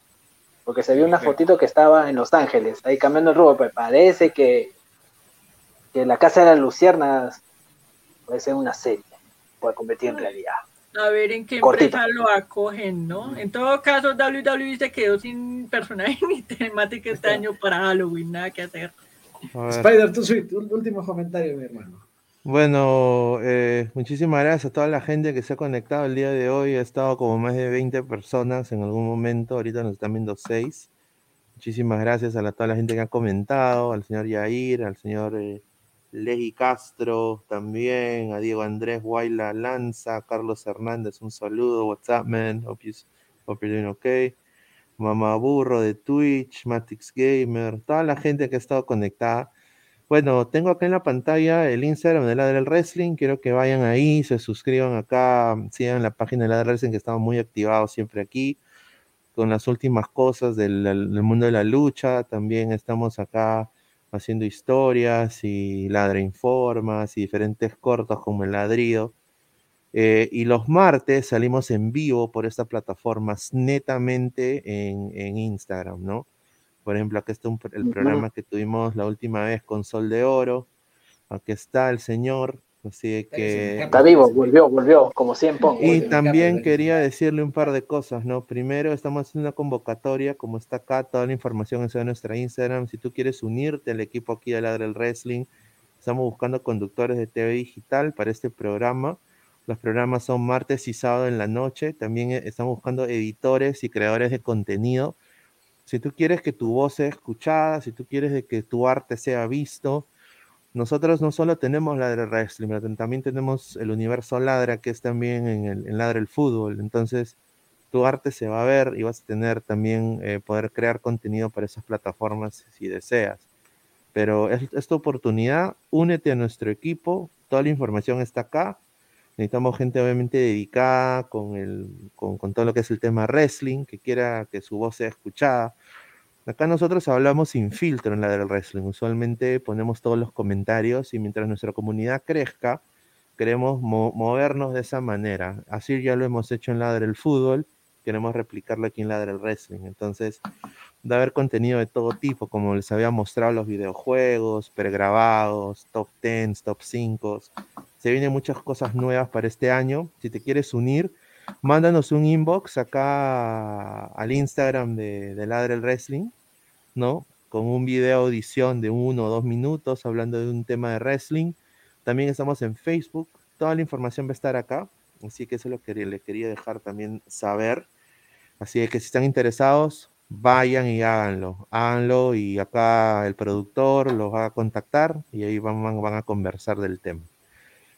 Porque se vio una fotito que estaba en Los Ángeles, ahí cambiando el rubro, pues parece que que la casa de las luciérnagas puede ser una serie, puede convertir en realidad. A ver en qué Cortita. empresa lo acogen, ¿no? En todo caso, WWE se quedó sin personaje ni temática este año para Halloween, nada que hacer. Spider, tu suite, último comentario, mi hermano. Bueno, eh, muchísimas gracias a toda la gente que se ha conectado el día de hoy. Ha estado como más de 20 personas en algún momento. Ahorita nos están viendo 6. Muchísimas gracias a la- toda la gente que ha comentado, al señor Yair, al señor eh, Legi Castro también, a Diego Andrés Guayla Lanza, Carlos Hernández, un saludo. What's up, man? Hope, you, you're doing okay. Mamá Burro de Twitch, Matix Gamer, toda la gente que ha estado conectada. Bueno, tengo acá en la pantalla el Instagram de Ladre del Wrestling. Quiero que vayan ahí, se suscriban acá, sigan la página de Ladre del Wrestling que estamos muy activados siempre aquí con las últimas cosas del mundo de la lucha. También estamos acá haciendo historias y Ladre Informas y diferentes cortos como el ladrido. Eh, y los martes salimos en vivo por estas plataformas netamente en, en Instagram, ¿no? Por ejemplo, aquí está un- el programa que tuvimos la última vez con Sol de Oro. Aquí está el señor. Así que. Está vivo, volvió, volvió, como 100 Pong. Y también quería decirle un par de cosas, ¿no? Primero, estamos haciendo una convocatoria, como está acá, toda la información está en nuestra Instagram. Si tú quieres unirte al equipo aquí de Ladre el Wrestling, estamos buscando conductores de TV digital para este programa. Los programas son martes y sábado en la noche. También eh, estamos buscando editores y creadores de contenido. Si tú quieres que tu voz sea escuchada, si tú quieres de que tu arte sea visto, nosotros no solo tenemos Ladre Wrestling, pero también tenemos el universo Ladra, que es también en, el, en Ladra el Fútbol. Entonces, tu arte se va a ver y vas a tener también eh, poder crear contenido para esas plataformas si deseas. Pero es, es tu oportunidad, únete a nuestro equipo, toda la información está acá. Necesitamos gente obviamente dedicada con, el, con, con todo lo que es el tema wrestling, que quiera que su voz sea escuchada. Acá nosotros hablamos sin filtro en la del wrestling. Usualmente ponemos todos los comentarios y mientras nuestra comunidad crezca, queremos mo movernos de esa manera. Así ya lo hemos hecho en la del fútbol, queremos replicarlo aquí en la del wrestling. Entonces, va a haber contenido de todo tipo, como les había mostrado los videojuegos, pregrabados, top 10, top 5. Se vienen muchas cosas nuevas para este año. Si te quieres unir, mándanos un inbox acá al Instagram de, de Ladre el Wrestling, ¿no? Con un video audición de uno o dos minutos hablando de un tema de wrestling. También estamos en Facebook. Toda la información va a estar acá. Así que eso es lo que le quería dejar también saber. Así que si están interesados, vayan y háganlo. Háganlo y acá el productor los va a contactar y ahí van, van a conversar del tema.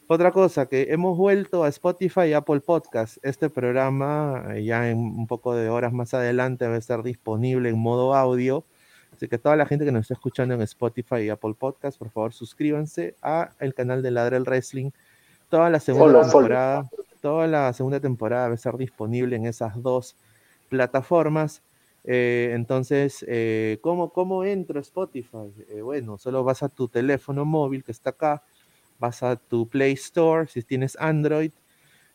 Otra cosa, que hemos vuelto a Spotify y Apple Podcast. Este programa, eh, ya en un poco de horas más adelante, va a estar disponible en modo audio. Así que toda la gente que nos está escuchando en Spotify y Apple Podcast, por favor suscríbanse a el canal de Ladre el Wrestling. Toda la segunda temporada, toda la segunda temporada va a estar disponible en esas dos plataformas. Eh, entonces, eh, ¿cómo, ¿cómo entro a Spotify? Eh, bueno, solo vas a tu teléfono móvil que está acá, vas a tu Play Store, si tienes Android,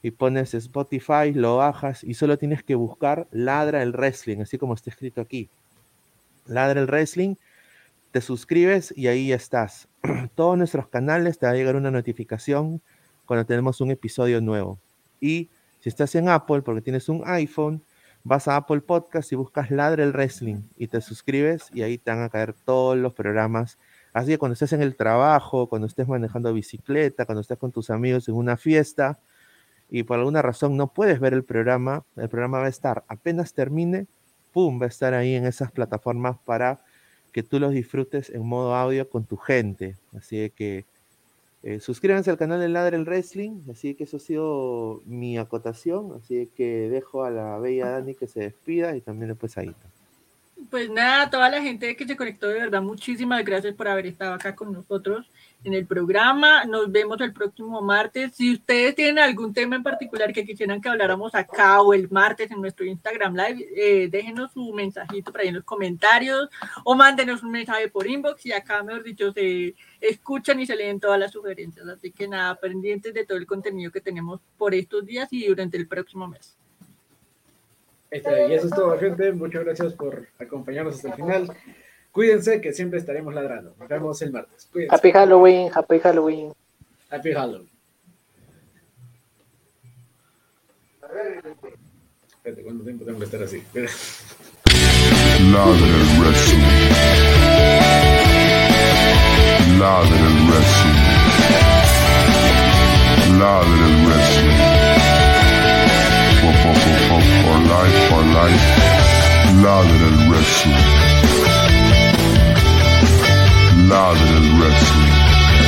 y pones Spotify, lo bajas y solo tienes que buscar Ladra el Wrestling, así como está escrito aquí. Ladra el Wrestling, te suscribes y ahí estás. Todos nuestros canales te va a llegar una notificación cuando tenemos un episodio nuevo. Y si estás en Apple, porque tienes un iPhone, vas a Apple Podcast y buscas Ladra el Wrestling y te suscribes y ahí te van a caer todos los programas. Así que cuando estés en el trabajo, cuando estés manejando bicicleta, cuando estés con tus amigos en una fiesta y por alguna razón no puedes ver el programa, el programa va a estar apenas termine, pum, va a estar ahí en esas plataformas para que tú los disfrutes en modo audio con tu gente. Así que eh, suscríbanse al canal de Ladre el Wrestling. Así que eso ha sido mi acotación. Así que dejo a la bella Dani que se despida y también después ahí. Pues nada, toda la gente que se conectó, de verdad, muchísimas gracias por haber estado acá con nosotros en el programa. Nos vemos el próximo martes. Si ustedes tienen algún tema en particular que quisieran que habláramos acá o el martes en nuestro Instagram Live, eh, déjenos su mensajito por ahí en los comentarios o mándenos un mensaje por inbox y acá, mejor dicho, se escuchan y se leen todas las sugerencias. Así que nada, pendientes de todo el contenido que tenemos por estos días y durante el próximo mes. Este, y eso es todo, gente. Muchas gracias por acompañarnos hasta el final. Cuídense que siempre estaremos ladrando. Nos vemos el martes. Cuídense. Happy Halloween, Happy Halloween. Happy Halloween. Espérate, ¿cuánto tiempo tengo que estar así? El Wrestling. Ladre el Wrestling. Life, for life, ladre el wrestling. Ladre el wrestling.